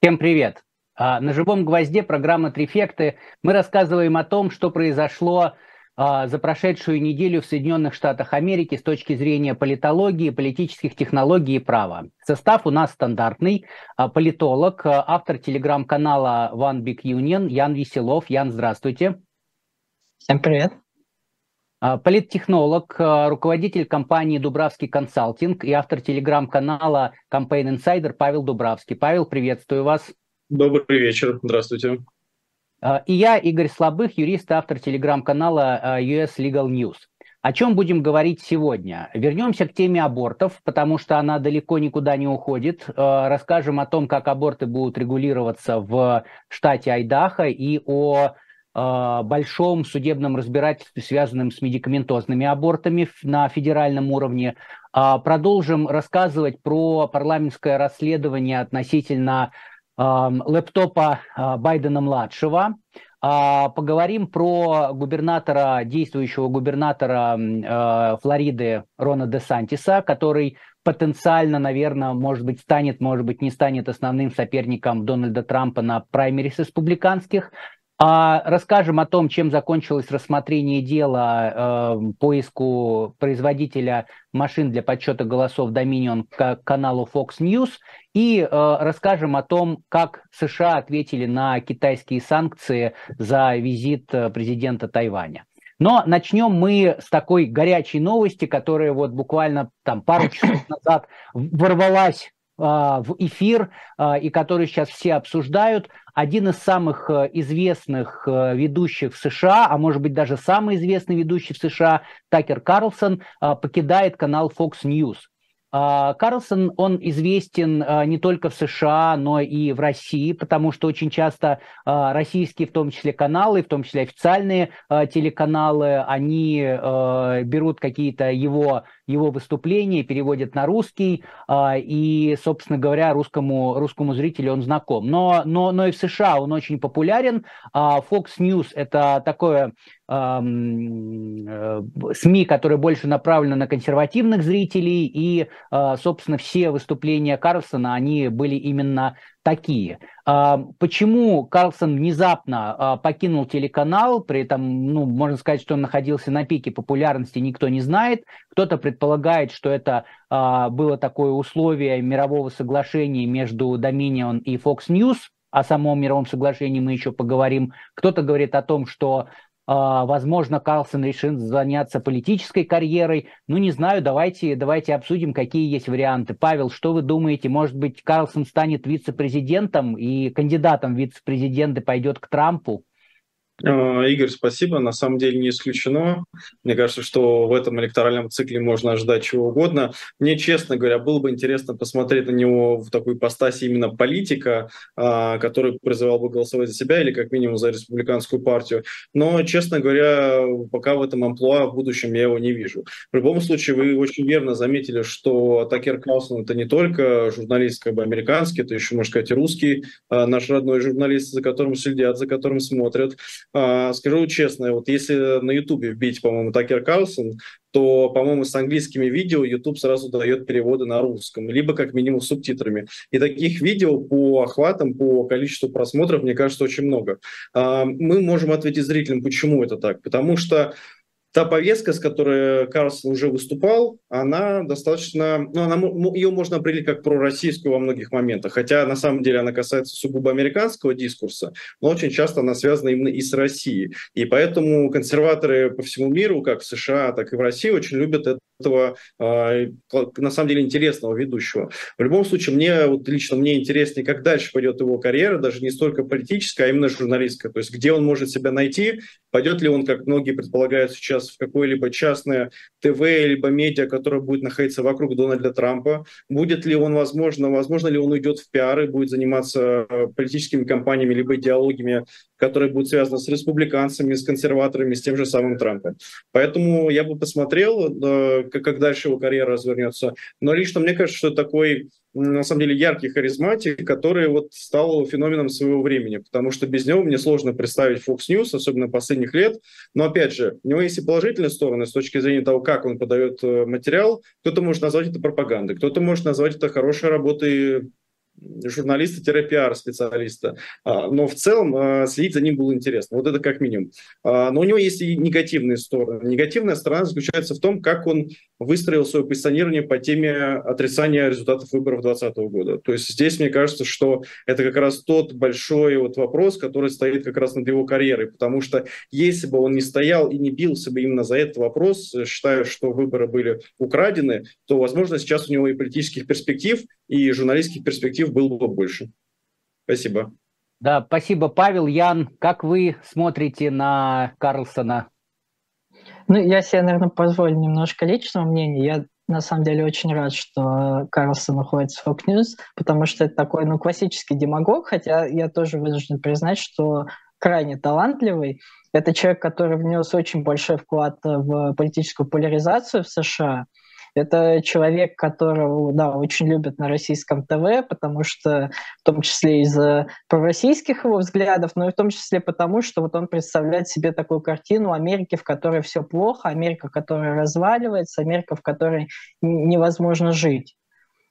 Всем привет! А, на живом гвозде программа «Трефекты» мы рассказываем о том, что произошло а, за прошедшую неделю в Соединенных Штатах Америки с точки зрения политологии, политических технологий и права. Состав у нас стандартный. А, политолог, автор телеграм-канала One Big Union Ян Веселов. Ян, здравствуйте. Всем привет. Политтехнолог, руководитель компании Дубравский консалтинг и автор телеграм-канала Campaign Insider Павел Дубравский. Павел, приветствую вас. Добрый вечер, здравствуйте. И я, Игорь Слабых, юрист, автор телеграм-канала US Legal News. О чем будем говорить сегодня? Вернемся к теме абортов, потому что она далеко никуда не уходит. Расскажем о том, как аборты будут регулироваться в штате Айдахо и о большом судебном разбирательстве, связанном с медикаментозными абортами на федеральном уровне. А, продолжим рассказывать про парламентское расследование относительно эм, лэптопа э, Байдена-младшего. А, поговорим про губернатора, действующего губернатора э, Флориды Рона де Сантиса, который потенциально, наверное, может быть, станет, может быть, не станет основным соперником Дональда Трампа на праймерис республиканских. А расскажем о том, чем закончилось рассмотрение дела э, поиску производителя машин для подсчета голосов Dominion к каналу Fox News и э, расскажем о том, как США ответили на китайские санкции за визит э, президента Тайваня. Но начнем мы с такой горячей новости, которая вот буквально там пару часов назад ворвалась в эфир а, и который сейчас все обсуждают. Один из самых э, известных э, ведущих в США, а может быть даже самый известный ведущий в США, Такер Карлсон, покидает канал Fox News. Карлсон, он известен не только в США, но и в России, потому что очень часто российские, в том числе каналы, в том числе официальные телеканалы, они берут какие-то его, его выступления, переводят на русский, и, собственно говоря, русскому, русскому зрителю он знаком. Но, но, но и в США он очень популярен. Fox News – это такое Э, СМИ, которые больше направлены на консервативных зрителей, и, э, собственно, все выступления Карлсона, они были именно такие. А, почему Карлсон внезапно а, покинул телеканал, при этом, ну, можно сказать, что он находился на пике популярности, никто не знает. Кто-то предполагает, что это а, было такое условие мирового соглашения между Dominion и Fox News, о самом мировом соглашении мы еще поговорим. Кто-то говорит о том, что возможно, Карлсон решит заняться политической карьерой. Ну, не знаю, давайте, давайте обсудим, какие есть варианты. Павел, что вы думаете? Может быть, Карлсон станет вице-президентом и кандидатом в вице-президенты пойдет к Трампу? А, Игорь, спасибо. На самом деле не исключено. Мне кажется, что в этом электоральном цикле можно ожидать чего угодно. Мне, честно говоря, было бы интересно посмотреть на него в такой ипостаси именно политика, а, который призывал бы голосовать за себя или как минимум за республиканскую партию. Но, честно говоря, пока в этом амплуа в будущем я его не вижу. В любом случае, вы очень верно заметили, что Такер Каусон это не только журналист как бы американский, это еще, можно сказать, и русский, а, наш родной журналист, за которым следят, за которым смотрят. А, скажу честно, вот если на Ютубе вбить, по-моему, Такер Карлсон, то, по-моему, с английскими видео YouTube сразу дает переводы на русском, либо как минимум субтитрами. И таких видео по охватам, по количеству просмотров, мне кажется, очень много. А, мы можем ответить зрителям, почему это так. Потому что та повестка, с которой Карлсон уже выступал, она достаточно, ну, она, ее можно определить как пророссийскую во многих моментах, хотя на самом деле она касается сугубо американского дискурса, но очень часто она связана именно и с Россией. И поэтому консерваторы по всему миру, как в США, так и в России, очень любят этого, а, на самом деле, интересного ведущего. В любом случае, мне, вот лично мне интереснее, как дальше пойдет его карьера, даже не столько политическая, а именно журналистская. То есть, где он может себя найти, пойдет ли он, как многие предполагают сейчас, в какое-либо частное ТВ, либо медиа, которое будет находиться вокруг Дональда Трампа. Будет ли он, возможно, возможно ли он уйдет в пиар и будет заниматься э, политическими кампаниями, либо идеологиями, которые будут связаны с республиканцами, с консерваторами, с тем же самым Трампом. Поэтому я бы посмотрел, э, как дальше его карьера развернется. Но лично мне кажется, что такой на самом деле яркий харизматик, который вот стал феноменом своего времени, потому что без него мне сложно представить Fox News, особенно последних лет. Но опять же, у него есть и положительные стороны с точки зрения того, как он подает э, материал. Кто-то может назвать это пропагандой, кто-то может назвать это хорошей работой журналиста-пиар-специалиста. А, но в целом а, следить за ним было интересно. Вот это как минимум. А, но у него есть и негативные стороны. Негативная сторона заключается в том, как он выстроил свое позиционирование по теме отрицания результатов выборов 2020 года. То есть здесь мне кажется, что это как раз тот большой вот вопрос, который стоит как раз над его карьерой. Потому что если бы он не стоял и не бился бы именно за этот вопрос, считая, что выборы были украдены, то, возможно, сейчас у него и политических перспектив, и журналистских перспектив было бы больше. Спасибо. Да, спасибо, Павел. Ян, как вы смотрите на Карлсона? Ну, я себе, наверное, позволю немножко личного мнения. Я на самом деле очень рад, что Карлсон находится в Fox News, потому что это такой, ну, классический демагог, хотя я тоже вынужден признать, что крайне талантливый. Это человек, который внес очень большой вклад в политическую поляризацию в США – это человек, которого, да, очень любят на российском ТВ, потому что в том числе из-за пророссийских его взглядов, но и в том числе потому, что вот он представляет себе такую картину Америки, в которой все плохо, Америка, которая разваливается, Америка, в которой невозможно жить.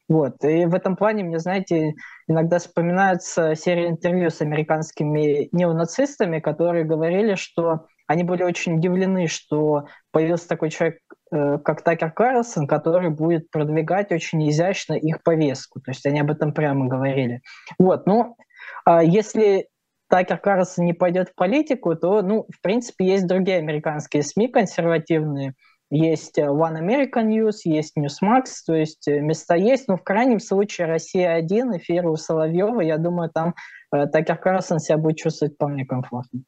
Вот. И в этом плане мне, знаете, иногда вспоминаются серии интервью с американскими неонацистами, которые говорили, что они были очень удивлены, что появился такой человек, как Такер Карлсон, который будет продвигать очень изящно их повестку. То есть они об этом прямо говорили. Вот, ну, а если Такер Карлсон не пойдет в политику, то, ну, в принципе, есть другие американские СМИ консервативные, есть One American News, есть Newsmax, то есть э, места есть, но в крайнем случае Россия-1, эфир у Соловьева, я думаю, там э, Такер Карлсон себя будет чувствовать вполне комфортно.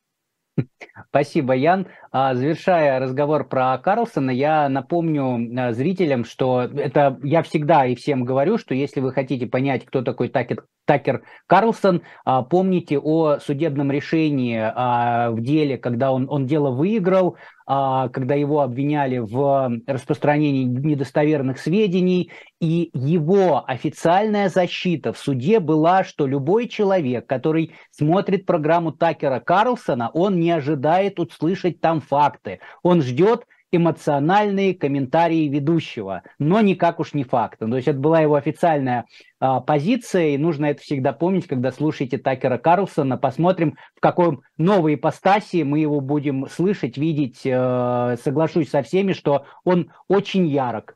Спасибо, Ян. А, завершая разговор про Карлсона, я напомню а, зрителям, что это я всегда и всем говорю, что если вы хотите понять, кто такой Такер, Такер Карлсон, а, помните о судебном решении в деле, когда он, он дело выиграл, когда его обвиняли в распространении недостоверных сведений, и его официальная защита в суде была, что любой человек, который смотрит программу Такера Карлсона, он не ожидает услышать там факты. Он ждет эмоциональные комментарии ведущего, но никак уж не факты. То есть это была его официальная а, позиция, и нужно это всегда помнить, когда слушаете Такера Карлсона. Посмотрим, в какой новой ипостаси мы его будем слышать, видеть. Э, соглашусь со всеми, что он очень ярок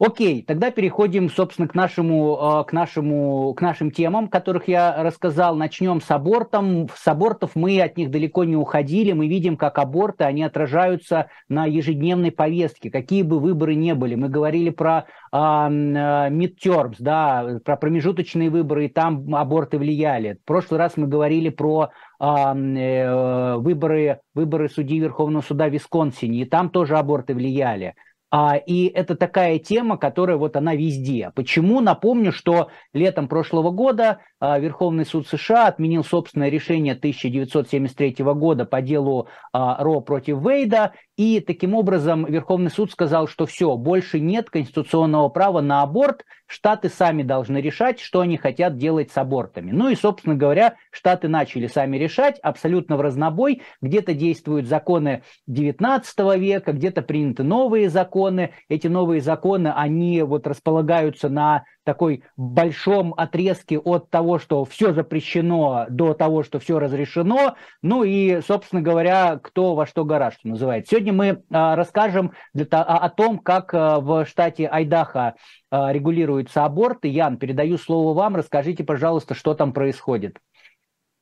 Окей, тогда переходим, собственно, к нашему, э, к нашему, к нашим темам, которых я рассказал. Начнем с абортом. С абортов мы от них далеко не уходили. Мы видим, как аборты, они отражаются на ежедневной повестке, какие бы выборы ни были. Мы говорили про а, э, midterms, да, про промежуточные выборы, и там аборты влияли. В прошлый раз мы говорили про а, э, выборы, выборы судей Верховного суда в Висконсине, и там тоже аборты влияли. А, и это такая тема, которая вот она везде. Почему? Напомню, что летом прошлого года а, Верховный суд США отменил собственное решение 1973 года по делу а, Ро против Вейда, и таким образом Верховный суд сказал, что все, больше нет конституционного права на аборт, штаты сами должны решать, что они хотят делать с абортами. Ну и, собственно говоря, штаты начали сами решать абсолютно в разнобой. Где-то действуют законы 19 века, где-то приняты новые законы. Эти новые законы, они вот располагаются на такой большом отрезке от того, что все запрещено, до того, что все разрешено. Ну и, собственно говоря, кто во что гора, что называется. Сегодня мы а, расскажем о, том, как а, в штате Айдаха а, регулируются аборты. Ян, передаю слово вам. Расскажите, пожалуйста, что там происходит.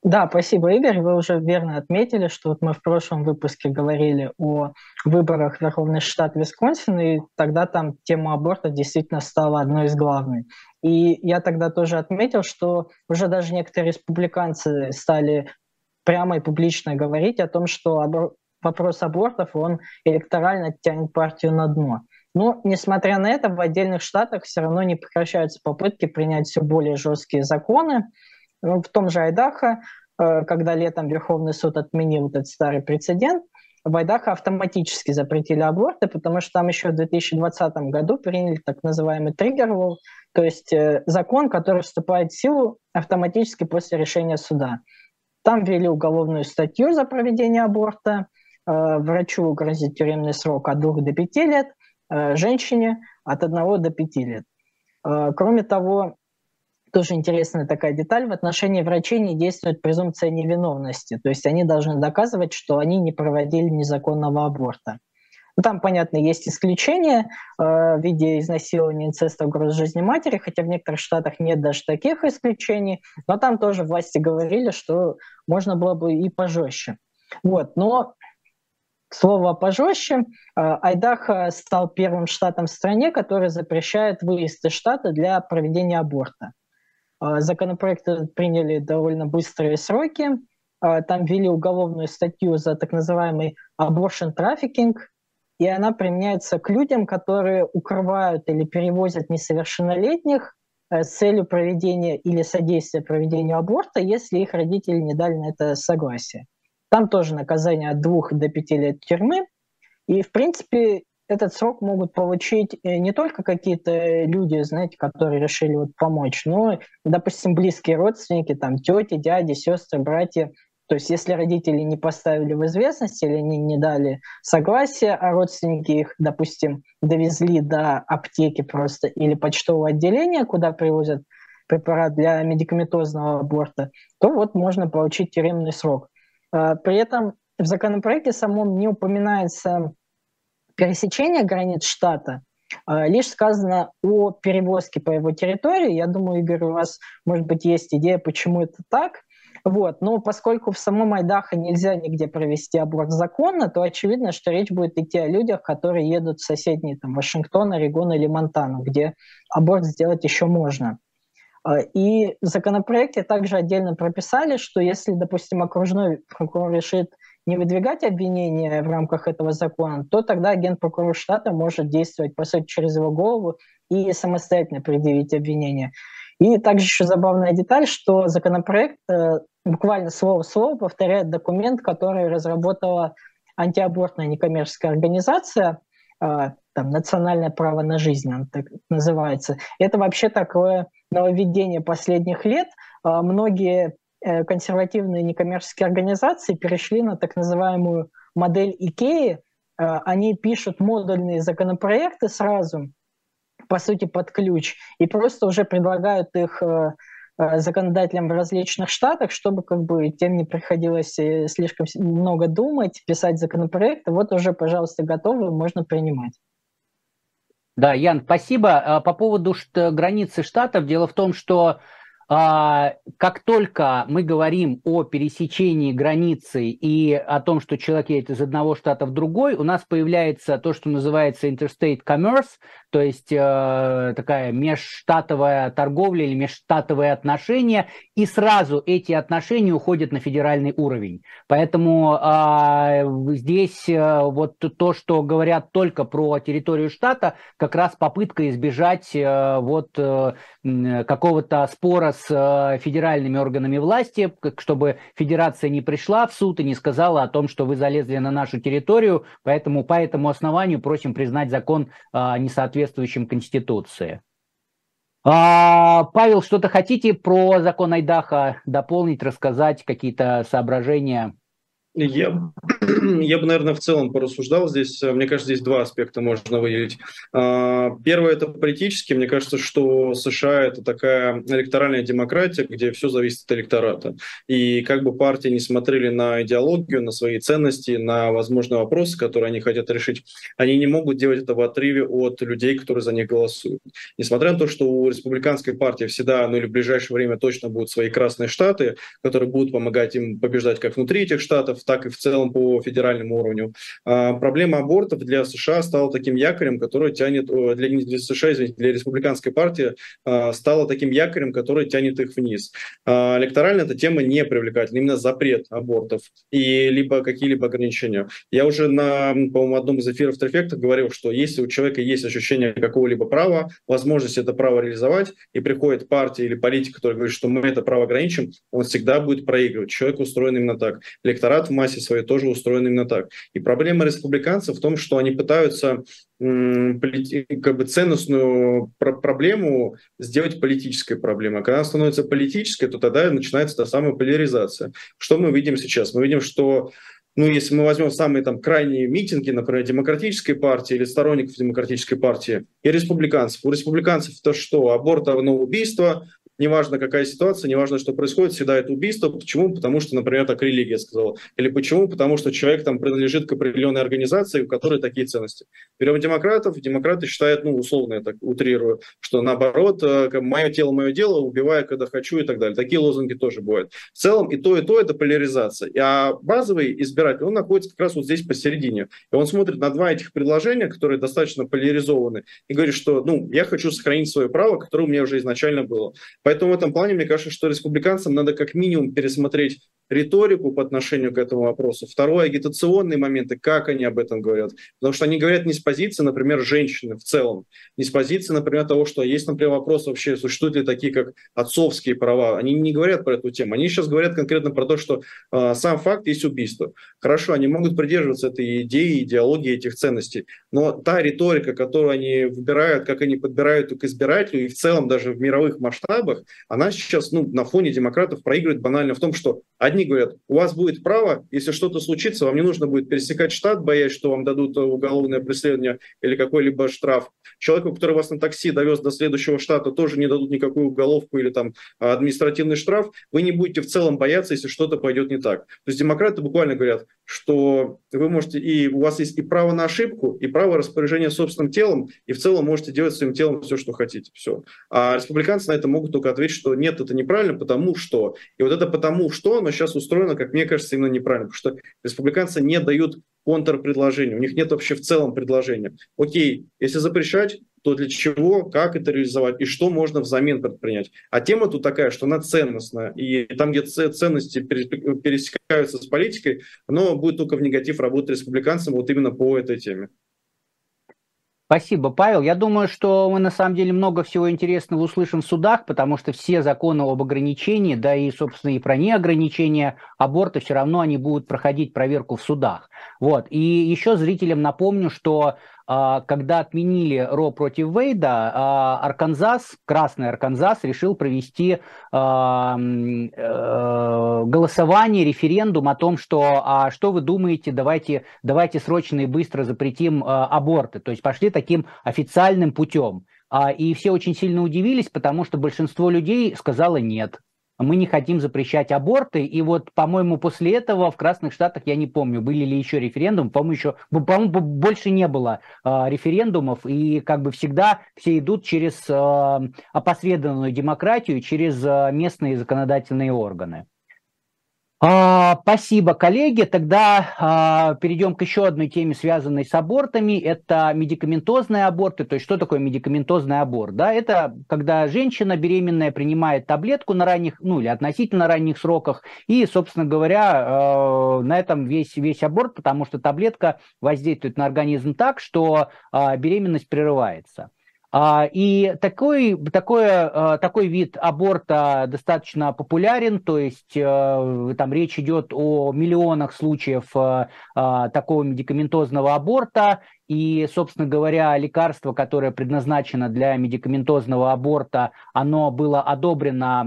Да, спасибо, Игорь. Вы уже верно отметили, что вот мы в прошлом выпуске говорили о выборах в Верховный штат Висконсин, и тогда там тема аборта действительно стала одной из главных. И я тогда тоже отметил, что уже даже некоторые республиканцы стали прямо и публично говорить о том, что абор... вопрос абортов, он электорально тянет партию на дно. Но, несмотря на это, в отдельных штатах все равно не прекращаются попытки принять все более жесткие законы, в том же Айдахо, э, когда летом Верховный суд отменил этот старый прецедент, в Айдахо автоматически запретили аборты, потому что там еще в 2020 году приняли так называемый триггер то есть э, закон, который вступает в силу автоматически после решения суда. Там ввели уголовную статью за проведение аборта, э, врачу грозит тюремный срок от 2 до 5 лет, женщине от 1 до 5 лет. Кроме того, тоже интересная такая деталь, в отношении врачей не действует презумпция невиновности, то есть они должны доказывать, что они не проводили незаконного аборта. Ну, там, понятно, есть исключения э, в виде изнасилования, инцеста, угрозы жизни матери, хотя в некоторых штатах нет даже таких исключений, но там тоже власти говорили, что можно было бы и пожестче. Вот, но слово пожестче, э, Айдахо стал первым штатом в стране, который запрещает выезд из штата для проведения аборта. Э, законопроект приняли довольно быстрые сроки, э, там ввели уголовную статью за так называемый abortion trafficking, и она применяется к людям, которые укрывают или перевозят несовершеннолетних э, с целью проведения или содействия проведению аборта, если их родители не дали на это согласие. Там тоже наказание от двух до пяти лет тюрьмы. И, в принципе, этот срок могут получить э, не только какие-то люди, знаете, которые решили вот помочь, но, допустим, близкие родственники, там, тети, дяди, сестры, братья, то есть если родители не поставили в известность или они не дали согласия, а родственники их, допустим, довезли до аптеки просто или почтового отделения, куда привозят препарат для медикаментозного аборта, то вот можно получить тюремный срок. А, при этом в законопроекте самом не упоминается пересечение границ штата, а, лишь сказано о перевозке по его территории. Я думаю, Игорь, у вас, может быть, есть идея, почему это так – вот. Но поскольку в самом Айдахо нельзя нигде провести аборт законно, то очевидно, что речь будет идти о людях, которые едут в соседние там, Вашингтон, Орегон или Монтану, где аборт сделать еще можно. А, и в законопроекте также отдельно прописали, что если, допустим, окружной прокурор решит не выдвигать обвинения в рамках этого закона, то тогда агент прокурора штата может действовать, по сути, через его голову и самостоятельно предъявить обвинение. И также еще забавная деталь, что законопроект э, буквально слово в слово повторяет документ, который разработала антиабортная некоммерческая организация, э, там, «Национальное право на жизнь», он так называется. Это вообще такое нововведение последних лет. Э, многие консервативные некоммерческие организации перешли на так называемую модель Икеи. Они пишут модульные законопроекты сразу, по сути, под ключ, и просто уже предлагают их э, э, законодателям в различных штатах, чтобы как бы тем не приходилось э, слишком много думать, писать законопроекты. Вот уже, пожалуйста, готовы, можно принимать. Да, Ян, спасибо. По поводу границы штатов, дело в том, что как только мы говорим о пересечении границы и о том, что человек едет из одного штата в другой, у нас появляется то, что называется interstate commerce, то есть э, такая межштатовая торговля или межштатовые отношения, и сразу эти отношения уходят на федеральный уровень. Поэтому э, здесь э, вот то, что говорят только про территорию штата, как раз попытка избежать э, вот э, какого-то спора с э, федеральными органами власти, чтобы федерация не пришла в суд и не сказала о том, что вы залезли на нашу территорию, поэтому по этому основанию просим признать закон э, несоответствующим соответствующим Конституции. А, Павел, что-то хотите про закон Айдаха дополнить, рассказать, какие-то соображения? Я, я бы, наверное, в целом порассуждал здесь. Мне кажется, здесь два аспекта можно выделить. А, первое – это политический. Мне кажется, что США – это такая электоральная демократия, где все зависит от электората. И как бы партии не смотрели на идеологию, на свои ценности, на возможные вопросы, которые они хотят решить, они не могут делать это в отрыве от людей, которые за них голосуют. Несмотря на то, что у республиканской партии всегда, ну или в ближайшее время точно будут свои красные штаты, которые будут помогать им побеждать как внутри этих штатов, так и в целом по федеральному уровню. А, проблема абортов для США стала таким якорем, который тянет, для, для США, извините, для республиканской партии а, стала таким якорем, который тянет их вниз. А, электорально эта тема не привлекательна, именно запрет абортов и либо какие-либо ограничения. Я уже на, по-моему, одном из эфиров Трефекта говорил, что если у человека есть ощущение какого-либо права, возможность это право реализовать, и приходит партия или политик, который говорит, что мы это право ограничим, он всегда будет проигрывать. Человек устроен именно так. Электорат в массе своей тоже устроен именно так. И проблема республиканцев в том, что они пытаются как бы ценностную проблему сделать политической проблемой. А когда она становится политической, то тогда начинается та самая поляризация. Что мы видим сейчас? Мы видим, что ну, если мы возьмем самые там крайние митинги, например, демократической партии или сторонников демократической партии и республиканцев. У республиканцев то что? Аборт равно убийство, неважно какая ситуация, неважно, что происходит, всегда это убийство. Почему? Потому что, например, так религия сказала. Или почему? Потому что человек там принадлежит к определенной организации, у которой такие ценности. Берем демократов, демократы считают, ну, условно я так утрирую, что наоборот, э, мое тело, мое дело, убиваю, когда хочу и так далее. Такие лозунги тоже бывают. В целом и то, и то это поляризация. А базовый избиратель, он находится как раз вот здесь посередине. И он смотрит на два этих предложения, которые достаточно поляризованы, и говорит, что, ну, я хочу сохранить свое право, которое у меня уже изначально было. Поэтому в этом плане, мне кажется, что республиканцам надо как минимум пересмотреть риторику по отношению к этому вопросу. Второе, агитационные моменты, как они об этом говорят. Потому что они говорят не с позиции, например, женщины в целом, не с позиции, например, того, что есть, например, вопрос вообще, существуют ли такие, как отцовские права. Они не говорят про эту тему. Они сейчас говорят конкретно про то, что э, сам факт есть убийство. Хорошо, они могут придерживаться этой идеи, идеологии этих ценностей. Но та риторика, которую они выбирают, как они подбирают к избирателю, и в целом даже в мировых масштабах, она сейчас ну, на фоне демократов проигрывает банально в том, что Одни говорят, у вас будет право, если что-то случится, вам не нужно будет пересекать штат, боясь, что вам дадут уголовное преследование или какой-либо штраф. Человеку, который вас на такси довез до следующего штата, тоже не дадут никакую уголовку или там административный штраф. Вы не будете в целом бояться, если что-то пойдет не так. То есть демократы буквально говорят, что вы можете, и у вас есть и право на ошибку, и право распоряжения собственным телом, и в целом можете делать своим телом все, что хотите. Все. А республиканцы на это могут только ответить, что нет, это неправильно, потому что. И вот это потому что, оно сейчас устроено, как мне кажется, именно неправильно, потому что республиканцы не дают контрпредложения, у них нет вообще в целом предложения. Окей, если запрещать, то для чего, как это реализовать и что можно взамен предпринять. А тема тут такая, что она ценностная, и там, где ценности пересекаются с политикой, оно будет только в негатив работать республиканцам вот именно по этой теме. Спасибо, Павел. Я думаю, что мы на самом деле много всего интересного услышим в судах, потому что все законы об ограничении, да и, собственно, и про неограничение аборта, все равно они будут проходить проверку в судах. Вот. И еще зрителям напомню, что когда отменили Ро против Вейда, а, Арканзас, Красный Арканзас решил провести а, э, голосование, референдум о том, что а что вы думаете, давайте, давайте срочно и быстро запретим аборты. То есть пошли таким официальным путем. И все очень сильно удивились, потому что большинство людей сказало нет мы не хотим запрещать аборты. И вот, по-моему, после этого в Красных Штатах, я не помню, были ли еще референдумы, по-моему, еще, по-моему, больше не было э, референдумов, и как бы всегда все идут через э, опосредованную демократию, через э, местные законодательные органы. А, спасибо, коллеги. Тогда а, перейдем к еще одной теме, связанной с абортами. Это медикаментозные аборты. То есть что такое медикаментозный аборт? Да, это когда женщина беременная принимает таблетку на ранних, ну или относительно ранних сроках, и, собственно говоря, э, на этом весь, весь аборт, потому что таблетка воздействует на организм так, что беременность прерывается. А, и такой, такой, а, такой вид аборта достаточно популярен, то есть э, там речь идет о миллионах случаев а, такого медикаментозного аборта, и, собственно говоря, лекарство, которое предназначено для медикаментозного аборта, оно было одобрено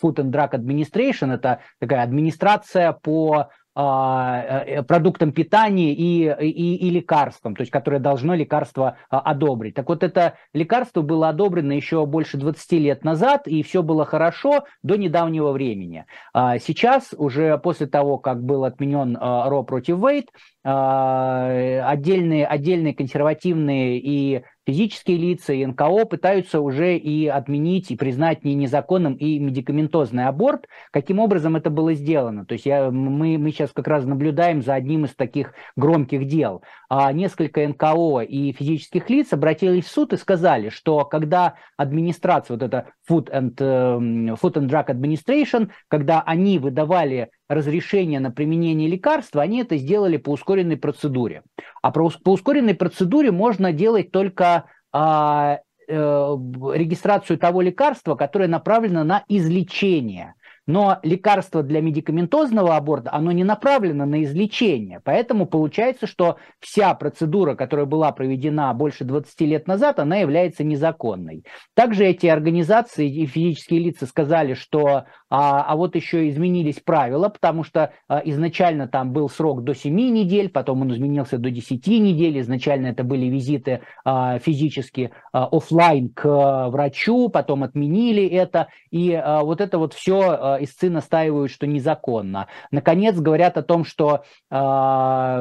Food and Drug Administration, это такая администрация по а, продуктам питания и, и, и лекарствам, то есть которое должно лекарство а, одобрить. Так вот, это лекарство было одобрено еще больше 20 лет назад, и все было хорошо до недавнего времени. А сейчас, уже после того, как был отменен Ро против Вейт, отдельные, отдельные консервативные и физические лица и НКО пытаются уже и отменить, и признать не незаконным и медикаментозный аборт. Каким образом это было сделано? То есть я, мы, мы сейчас как раз наблюдаем за одним из таких громких дел. А несколько НКО и физических лиц обратились в суд и сказали, что когда администрация, вот это Food and, эм, Food and Drug Administration, когда они выдавали разрешение на применение лекарства, они это сделали по ускоренной процедуре. А по ускоренной процедуре можно делать только а, э, регистрацию того лекарства, которое направлено на излечение. Но лекарство для медикаментозного аборта, оно не направлено на излечение. Поэтому получается, что вся процедура, которая была проведена больше 20 лет назад, она является незаконной. Также эти организации и физические лица сказали, что а, а вот еще изменились правила, потому что а, изначально там был срок до 7 недель, потом он изменился до 10 недель, изначально это были визиты а, физически а, офлайн к а, врачу, потом отменили это, и а, вот это вот все а, истцы настаивают, что незаконно. Наконец говорят о том, что а,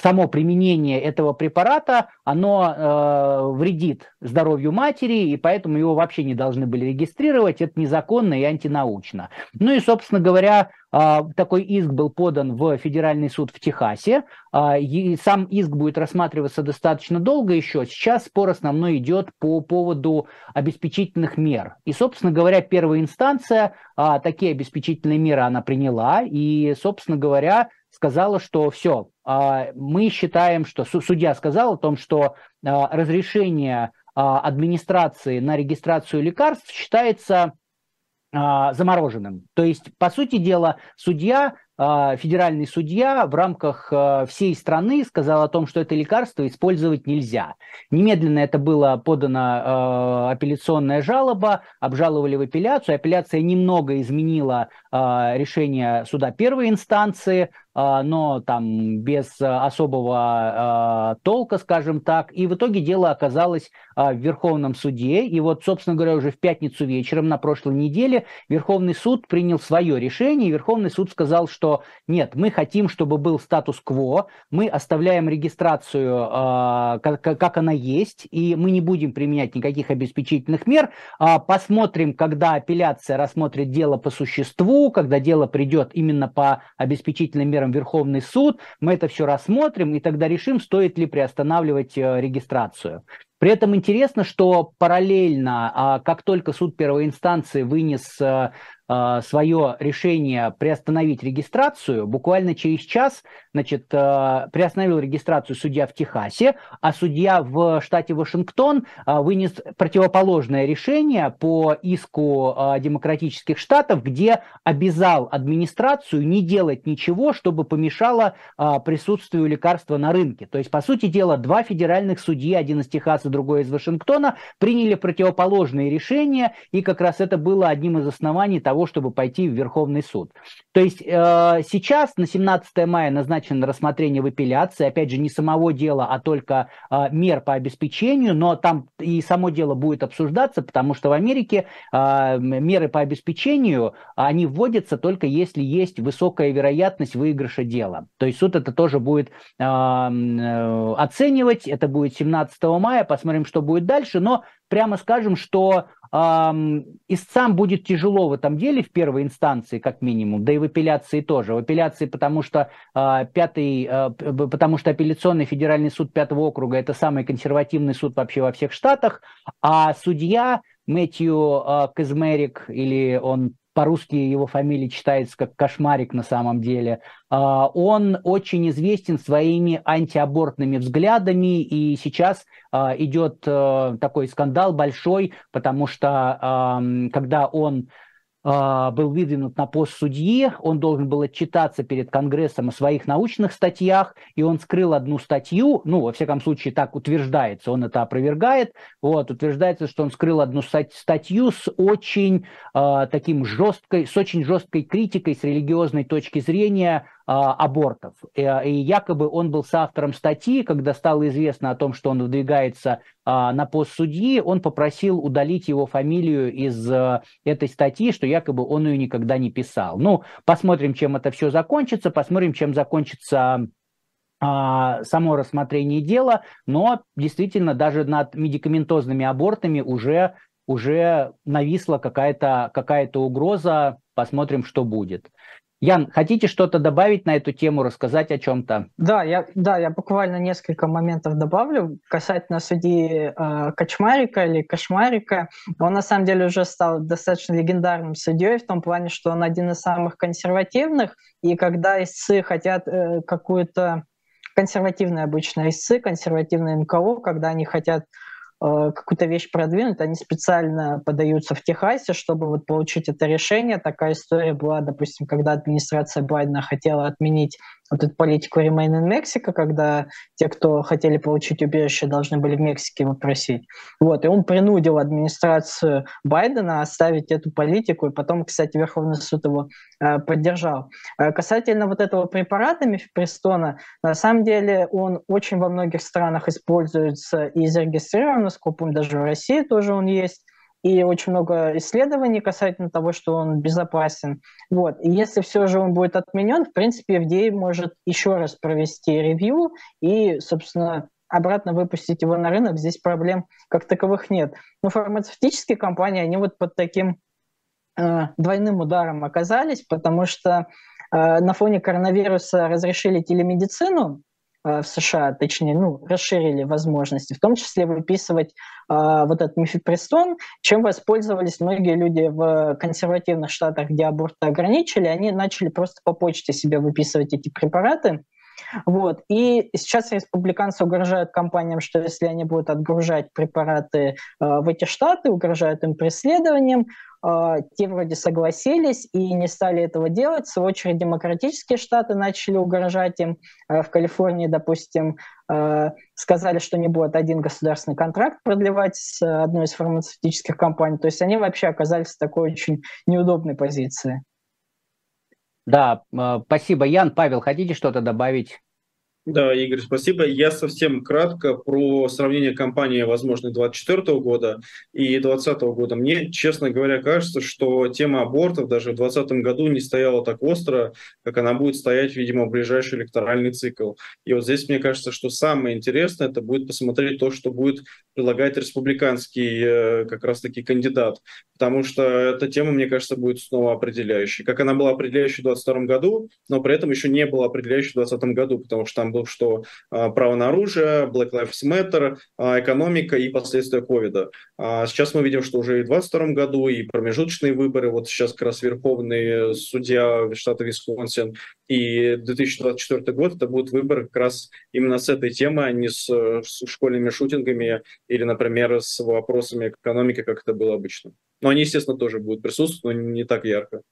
само применение этого препарата, оно а, вредит здоровью матери, и поэтому его вообще не должны были регистрировать, это незаконно и антинаучно научно. Ну и, собственно говоря, такой иск был подан в федеральный суд в Техасе. А, и сам иск будет рассматриваться достаточно долго еще. Сейчас спор основной идет по поводу обеспечительных мер. И, собственно говоря, первая инстанция а, такие обеспечительные меры она приняла. И, собственно говоря, сказала, что все, мы считаем, что судья сказал о том, что разрешение администрации на регистрацию лекарств считается а, замороженным. То есть, по сути дела, судья а, федеральный судья в рамках а, всей страны сказал о том, что это лекарство использовать нельзя. Немедленно это было подано апелляционная жалоба, обжаловали в апелляцию. Апелляция немного изменила решение суда первой инстанции, а, но там без особого а, толка, скажем так. И в итоге дело оказалось а, в Верховном суде. И вот, собственно говоря, уже в пятницу вечером на прошлой неделе Верховный суд принял свое решение. И Верховный суд сказал, что нет, мы хотим, чтобы был статус-кво, мы оставляем регистрацию, как она есть, и мы не будем применять никаких обеспечительных мер. Посмотрим, когда апелляция рассмотрит дело по существу, когда дело придет именно по обеспечительным мерам примером, Верховный суд, мы это все рассмотрим и тогда решим, стоит ли приостанавливать э, регистрацию. При этом интересно, что параллельно, а, как только суд первой инстанции вынес э, свое решение приостановить регистрацию, буквально через час значит, приостановил регистрацию судья в Техасе, а судья в штате Вашингтон вынес противоположное решение по иску демократических штатов, где обязал администрацию не делать ничего, чтобы помешало присутствию лекарства на рынке. То есть, по сути дела, два федеральных судьи, один из Техаса, другой из Вашингтона, приняли противоположные решения, и как раз это было одним из оснований того, чтобы пойти в Верховный суд. То есть э, сейчас на 17 мая назначено рассмотрение в апелляции, опять же, не самого дела, а только э, мер по обеспечению, но там и само дело будет обсуждаться, потому что в Америке э, меры по обеспечению, они вводятся только если есть высокая вероятность выигрыша дела. То есть суд это тоже будет оценивать, это будет 17 мая, посмотрим, что будет дальше, но прямо скажем, что истцам будет тяжело в этом деле в первой инстанции, как минимум, да и в апелляции тоже. В апелляции, потому что э, пятый, э, потому что апелляционный федеральный суд пятого округа это самый консервативный суд вообще во всех штатах, а судья Мэтью э, Казмерик, или он по-русски его фамилия читается как Кошмарик на самом деле, а, он очень известен своими антиабортными взглядами, и сейчас а, идет э, такой скандал большой, потому что когда он был выдвинут на пост судьи, он должен был отчитаться перед Конгрессом о своих научных статьях, и он скрыл одну статью, ну, во всяком случае, так утверждается, он это опровергает, вот, утверждается, что он скрыл одну статью с очень э, таким жесткой, с очень жесткой критикой с религиозной точки зрения а, абортов. Э, и якобы он был соавтором статьи, когда стало известно о том, что он выдвигается а, на пост судьи, он попросил удалить его фамилию из этой статьи, что якобы он ее никогда не писал. Ну, посмотрим, чем это все закончится, посмотрим, чем закончится а, само рассмотрение дела, но действительно даже над медикаментозными абортами уже, уже нависла какая-то какая угроза, посмотрим, что будет. Ян, хотите что-то добавить на эту тему, рассказать о чем-то? Да, я, да, я буквально несколько моментов добавлю касательно судьи э, Качмарика или Кошмарика. Он на самом деле уже стал достаточно легендарным судьей в том плане, что он один из самых консервативных, и когда истцы хотят э, какую-то консервативные обычно истцы, консервативные НКО, когда они хотят какую-то вещь продвинуть, они специально подаются в Техасе, чтобы вот получить это решение. Такая история была, допустим, когда администрация Байдена хотела отменить вот эту политику Remain in Mexico, когда те, кто хотели получить убежище, должны были в Мексике его просить. Вот, и он принудил администрацию Байдена оставить эту политику, и потом, кстати, Верховный суд его э, поддержал. Э, касательно вот этого препарата мифепристона, на самом деле он очень во многих странах используется и зарегистрирован, насколько помню, даже в России тоже он есть и очень много исследований касательно того, что он безопасен. Вот. И если все же он будет отменен, в принципе, FDA может еще раз провести ревью и, собственно, обратно выпустить его на рынок. Здесь проблем как таковых нет. Но фармацевтические компании, они вот под таким э, двойным ударом оказались, потому что э, на фоне коронавируса разрешили телемедицину, в США, точнее, ну, расширили возможности, в том числе выписывать а, вот этот мифепристон, чем воспользовались многие люди в консервативных штатах, где аборты ограничили, они начали просто по почте себе выписывать эти препараты, вот. И сейчас республиканцы угрожают компаниям, что если они будут отгружать препараты э, в эти штаты, угрожают им преследованием, а, те вроде согласились и не стали этого делать. В свою очередь демократические штаты начали угрожать им. А, в Калифорнии, допустим, сказали, что не будет один государственный контракт продлевать с одной из фармацевтических компаний. То есть они вообще оказались в такой очень неудобной позиции. Да, спасибо, Ян. Павел, хотите что-то добавить? Да, Игорь, спасибо. Я совсем кратко про сравнение кампании, возможно, 2024 года и 2020 года. Мне, честно говоря, кажется, что тема абортов даже в 2020 году не стояла так остро, как она будет стоять, видимо, в ближайший электоральный цикл. И вот здесь, мне кажется, что самое интересное, это будет посмотреть то, что будет предлагать республиканский э, как раз-таки кандидат. Потому что эта тема, мне кажется, будет снова определяющей. Как она была определяющей в 2022 году, но при этом еще не была определяющей в 2020 году, потому что там был, что а, право на оружие, Black Lives Matter, а, экономика и последствия ковида. А сейчас мы видим, что уже и в 2022 году, и промежуточные выборы, вот сейчас как раз верховный судья штата Висконсин, и 2024 год это будут выборы как раз именно с этой темой, а не с, с школьными шутингами или, например, с вопросами экономики, как это было обычно. Но они, естественно, тоже будут присутствовать, но не так ярко.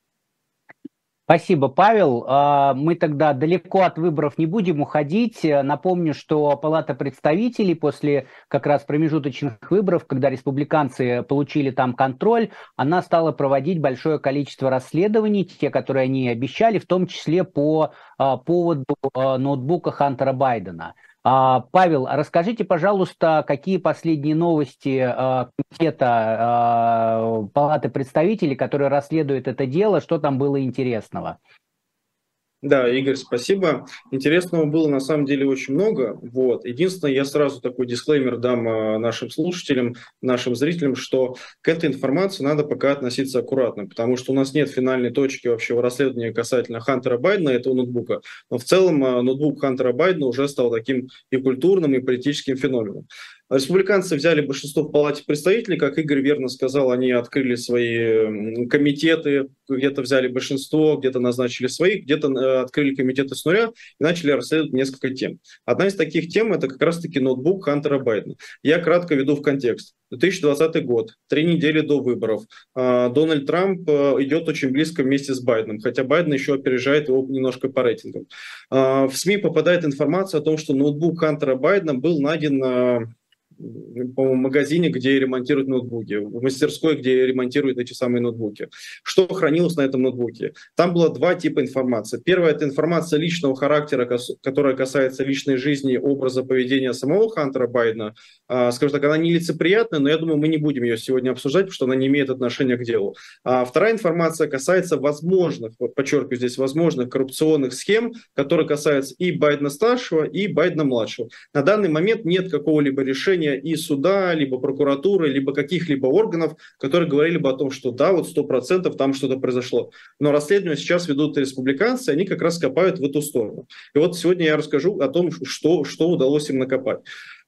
Спасибо, Павел. А, мы тогда далеко от выборов не будем уходить. Напомню, что Палата представителей после как раз промежуточных выборов, когда республиканцы получили там контроль, она стала проводить большое количество расследований, те, которые они обещали, в том числе по а, поводу а, ноутбука Хантера Байдена. А, Павел, расскажите, пожалуйста, какие последние новости а, комитета а, Палаты представителей, который расследует это дело, что там было интересного? Да, Игорь, спасибо. Интересного было на самом деле очень много. Вот. Единственное, я сразу такой дисклеймер дам а, нашим слушателям, нашим зрителям, что к этой информации надо пока относиться аккуратно, потому что у нас нет финальной точки вообще в расследовании касательно Хантера Байдена, этого ноутбука. Но в целом а, ноутбук Хантера Байдена уже стал таким и культурным, и политическим феноменом. Республиканцы взяли большинство в Палате представителей, как Игорь верно сказал, они открыли свои комитеты, где-то взяли большинство, где-то назначили своих, где-то э, открыли комитеты с нуля и начали расследовать несколько тем. Одна из таких тем – это как раз-таки ноутбук Хантера Байдена. Я кратко веду в контекст. 2020 год, три недели до выборов. А, Дональд Трамп э, идет очень близко вместе с Байденом, хотя Байден еще опережает его немножко по рейтингам. А, в СМИ попадает информация о том, что ноутбук Хантера Байдена был найден э, по магазине, где ремонтируют ноутбуки, в мастерской, где ремонтируют эти самые ноутбуки. Что хранилось на этом ноутбуке? Там было два типа информации. Первая – это информация личного характера, которая касается личной жизни, образа поведения самого Хантера Байдена. А, скажем так, она нелицеприятная, но я думаю, мы не будем ее сегодня обсуждать, потому что она не имеет отношения к делу. А вторая информация касается возможных, подчеркиваю здесь, возможных коррупционных схем, которые касаются и Байдена-старшего, и Байдена-младшего. На данный момент нет какого-либо решения решения и суда, либо прокуратуры, либо каких-либо органов, которые говорили бы о том, что да, вот сто процентов там что-то произошло. Но расследование сейчас ведут республиканцы, они как раз копают в эту сторону. И вот сегодня я расскажу о том, что, что удалось им накопать.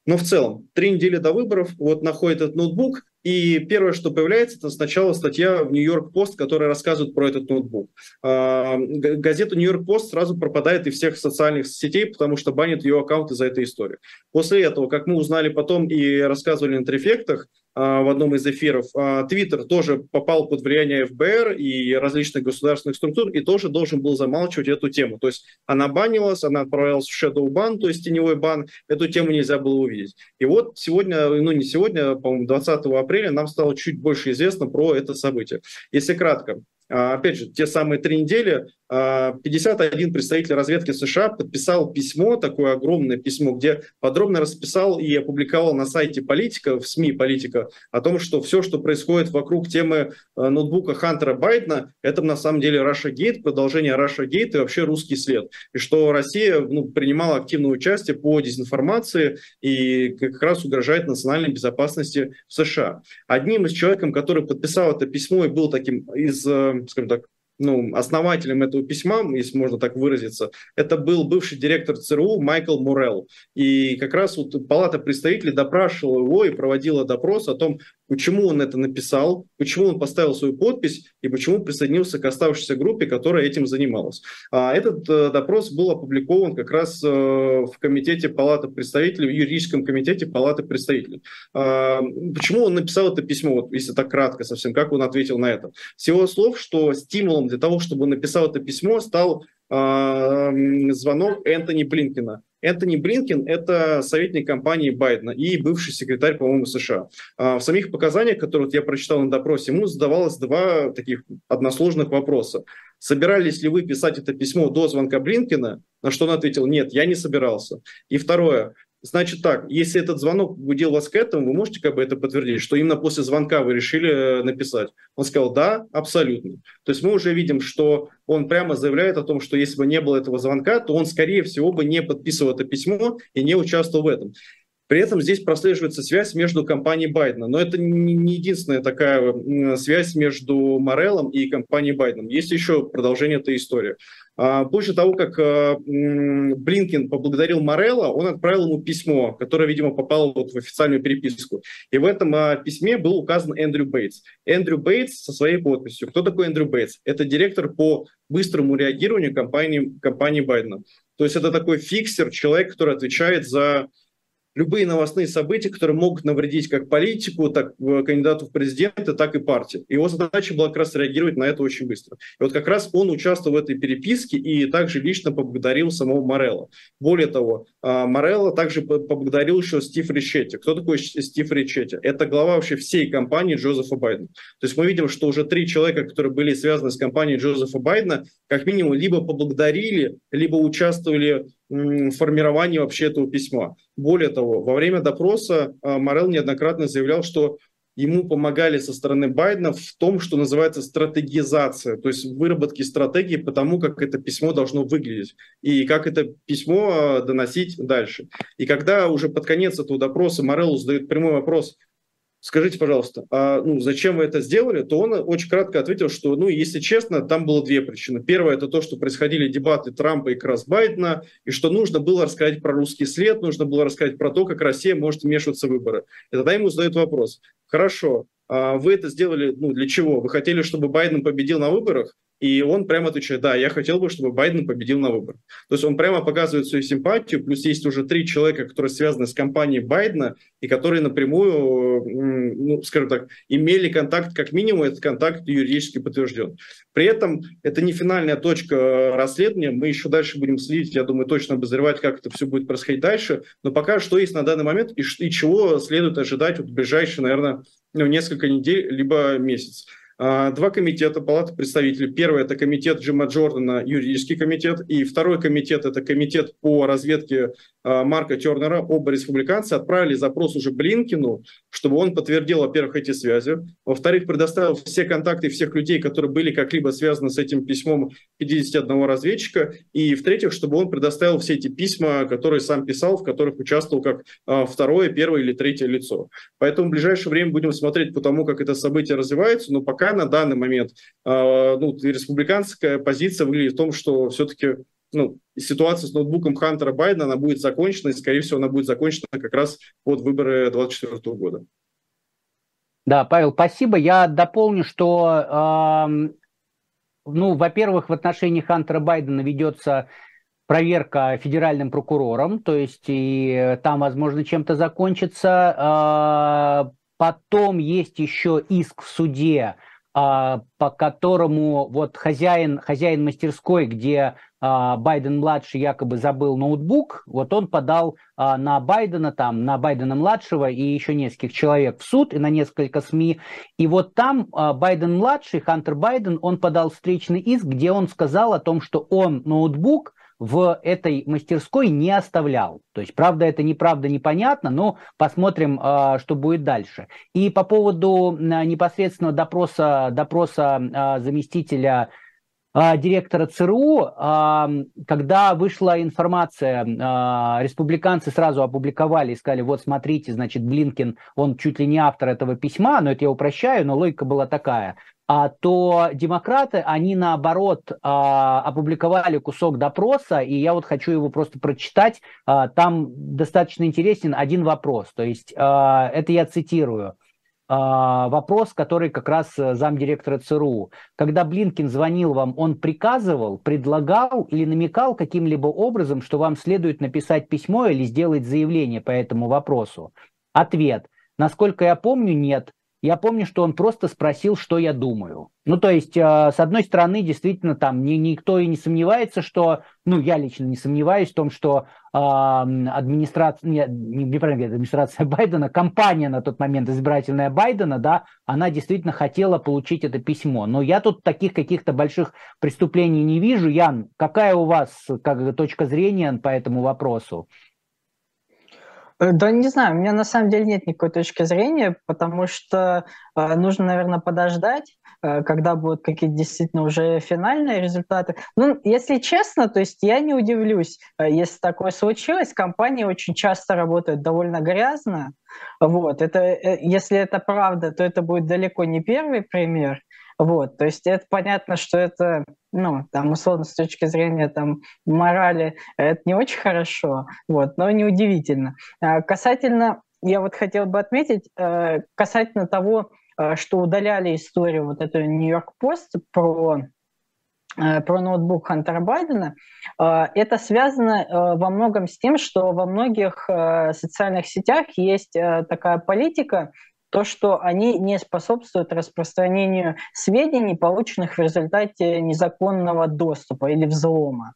Но в целом, три недели до выборов вот находит этот ноутбук, и первое, что появляется, это сначала статья в Нью-Йорк Пост, которая рассказывает про этот ноутбук. А, газета Нью-Йорк Пост сразу пропадает из всех социальных сетей, потому что банит ее аккаунт из-за этой истории. После этого, как мы узнали потом и рассказывали на трефектах, в одном из эфиров. А, Твиттер тоже попал под влияние ФБР и различных государственных структур и тоже должен был замалчивать эту тему. То есть она банилась, она отправлялась в shadow бан, то есть теневой бан, эту тему нельзя было увидеть. И вот сегодня, ну не сегодня, по-моему, 20 апреля нам стало чуть больше известно про это событие. Если кратко, а, опять же, те самые три недели 51 а, представитель разведки США подписал письмо, такое огромное письмо, где подробно расписал и опубликовал на сайте политика, в СМИ политика, о том, что все, что происходит вокруг темы а, ноутбука Хантера Байдена, это на самом деле Russia Gate, продолжение Russia Gate и вообще русский след. И что Россия ну, принимала активное участие по дезинформации и как раз угрожает национальной безопасности США. Одним из человеком, который подписал это письмо и был таким из, э, скажем так, ну, основателем этого письма, если можно так выразиться, это был бывший директор ЦРУ Майкл Мурел. И как раз вот Палата представителей допрашивала его и проводила допрос о том, почему он это написал, почему он поставил свою подпись и почему присоединился к оставшейся группе, которая этим занималась. А этот э, допрос был опубликован как раз э, в комитете Палаты представителей, в юридическом комитете Палаты представителей. А, почему он написал это письмо, вот, если так кратко совсем, как он ответил на это? С его слов, что стимулом для того, чтобы написал это письмо, стал а, звонок Энтони Блинкина. Энтони Блинкин – это советник компании Байдена и бывший секретарь, по-моему, США. А, в самих показаниях, которые я прочитал на допросе, ему задавалось два таких односложных вопроса. Собирались ли вы писать это письмо до звонка Блинкина? На что он ответил, нет, я не собирался. И второе, Значит так, если этот звонок будил вас к этому, вы можете как бы это подтвердить, что именно после звонка вы решили э, написать? Он сказал, да, абсолютно. То есть мы уже видим, что он прямо заявляет о том, что если бы не было этого звонка, то он, скорее всего, бы не подписывал это письмо и не участвовал в этом. При этом здесь прослеживается связь между компанией Байдена. Но это не единственная такая связь между Мореллом и компанией Байдена. Есть еще продолжение этой истории. А, после того, как а, Блинкин поблагодарил Морелла, он отправил ему письмо, которое, видимо, попало вот в официальную переписку. И в этом а, письме был указан Эндрю Бейтс. Эндрю Бейтс со своей подписью. Кто такой Эндрю Бейтс? Это директор по быстрому реагированию компании, компании Байдена. То есть это такой фиксер, человек, который отвечает за любые новостные события, которые могут навредить как политику, так э, кандидату в президенты, так и партии. Его задача была как раз реагировать на это очень быстро. И вот как раз он участвовал в этой переписке и также лично поблагодарил самого Морелла. Более того, а, Морелла также поблагодарил еще Стив Ричетти. Кто такой Стив Ричетти? Это глава вообще всей компании Джозефа Байдена. То есть мы видим, что уже три человека, которые были связаны с компанией Джозефа Байдена, как минимум либо поблагодарили, либо участвовали формировании вообще этого письма. Более того, во время допроса а, Морел неоднократно заявлял, что ему помогали со стороны Байдена в том, что называется стратегизация, то есть выработки стратегии по тому, как это письмо должно выглядеть и как это письмо а, доносить дальше. И когда уже под конец этого допроса Мореллу задают прямой вопрос – скажите, пожалуйста, а ну, зачем вы это сделали, то он очень кратко ответил, что, ну, если честно, там было две причины. Первая – это то, что происходили дебаты Трампа и Крас Байдена, и что нужно было рассказать про русский след, нужно было рассказать про то, как Россия может вмешиваться в выборы. И тогда ему задают вопрос, хорошо, а вы это сделали ну, для чего? Вы хотели, чтобы Байден победил на выборах? И он прямо отвечает, да, я хотел бы, чтобы Байден победил на выборах. То есть он прямо показывает свою симпатию, плюс есть уже три человека, которые связаны с компанией Байдена, и которые напрямую, ну, скажем так, имели контакт, как минимум, этот контакт юридически подтвержден. При этом это не финальная точка расследования, мы еще дальше будем следить, я думаю, точно обозревать, как это все будет происходить дальше, но пока что есть на данный момент и, и чего следует ожидать вот в ближайшие, наверное, ну, несколько недель, либо месяц. А, два комитета Палаты представителей. Первый – это комитет Джима Джордана, юридический комитет. И второй комитет – это комитет по разведке Марка Тернера. Оба республиканцы отправили запрос уже Блинкину, чтобы он подтвердил, во-первых, эти связи. Во-вторых, предоставил все контакты всех людей, которые были как-либо связаны с этим письмом 51 разведчика. И в-третьих, чтобы он предоставил все эти письма, которые сам писал, в которых участвовал как а, второе, первое или третье лицо. Поэтому в ближайшее время будем смотреть по тому, как это событие развивается. Но пока на данный момент э, ну, республиканская позиция выглядит в том, что все-таки ну, ситуация с ноутбуком Хантера Байдена, она будет закончена, и, скорее всего, она будет закончена как раз под выборы 2024 года. Да, Павел, спасибо. Я дополню, что, э, ну, во-первых, в отношении Хантера Байдена ведется проверка федеральным прокурором, то есть и там, возможно, чем-то закончится. Э, потом есть еще иск в суде а, по которому вот хозяин, хозяин мастерской, где Байден-младший якобы забыл ноутбук, вот он подал а, на Байдена, там, на Байдена-младшего и еще нескольких человек в суд и на несколько СМИ. И вот там Байден-младший, Хантер Байден, он подал встречный иск, где он сказал о том, что он ноутбук в этой мастерской не оставлял. То есть, правда, это неправда, непонятно, но посмотрим, а, что будет дальше. И по поводу непосредственно допроса, допроса а, заместителя а, директора ЦРУ, когда вышла информация, республиканцы сразу опубликовали и сказали, вот смотрите, значит, Блинкин, он чуть ли не автор этого письма, но это я упрощаю, но логика была такая. А, то демократы, они наоборот а, опубликовали кусок допроса, и я вот хочу его просто прочитать. А, там достаточно интересен один вопрос, то есть это я цитирую. Вопрос, который как раз замдиректора ЦРУ. Когда Блинкин звонил вам, он приказывал, предлагал или намекал каким-либо образом, что вам следует написать письмо или сделать заявление по этому вопросу? Ответ. Насколько я помню, нет я помню, что он просто спросил, что я думаю. Ну, то есть, э, с одной стороны, действительно, там ни, никто и не сомневается, что, ну, я лично не сомневаюсь в том, что э, администрация, не, не, неправильно администрация Байдена, компания на тот момент избирательная Байдена, да, она действительно хотела получить это письмо. Но я тут таких каких-то больших преступлений не вижу. Ян, какая у вас как, точка зрения по этому вопросу? Э, да не знаю, у меня на самом деле нет никакой точки зрения, потому что э, нужно, наверное, подождать, э, когда будут какие-то действительно уже финальные результаты. Ну, если честно, то есть я не удивлюсь, э, если такое случилось. Компании очень часто работают довольно грязно. Вот, это, э, если это правда, то это будет далеко не первый пример. Вот, то есть это понятно, что это, ну, там, условно, с точки зрения там морали, это не очень хорошо, вот, но неудивительно. А касательно, я вот хотел бы отметить, э, касательно того, э, что удаляли историю вот эту Нью-Йорк Пост про э, про ноутбук Хантера Байдена, это связано во многом с тем, что во многих социальных сетях есть такая политика то, что они не способствуют распространению сведений, полученных в результате незаконного доступа или взлома.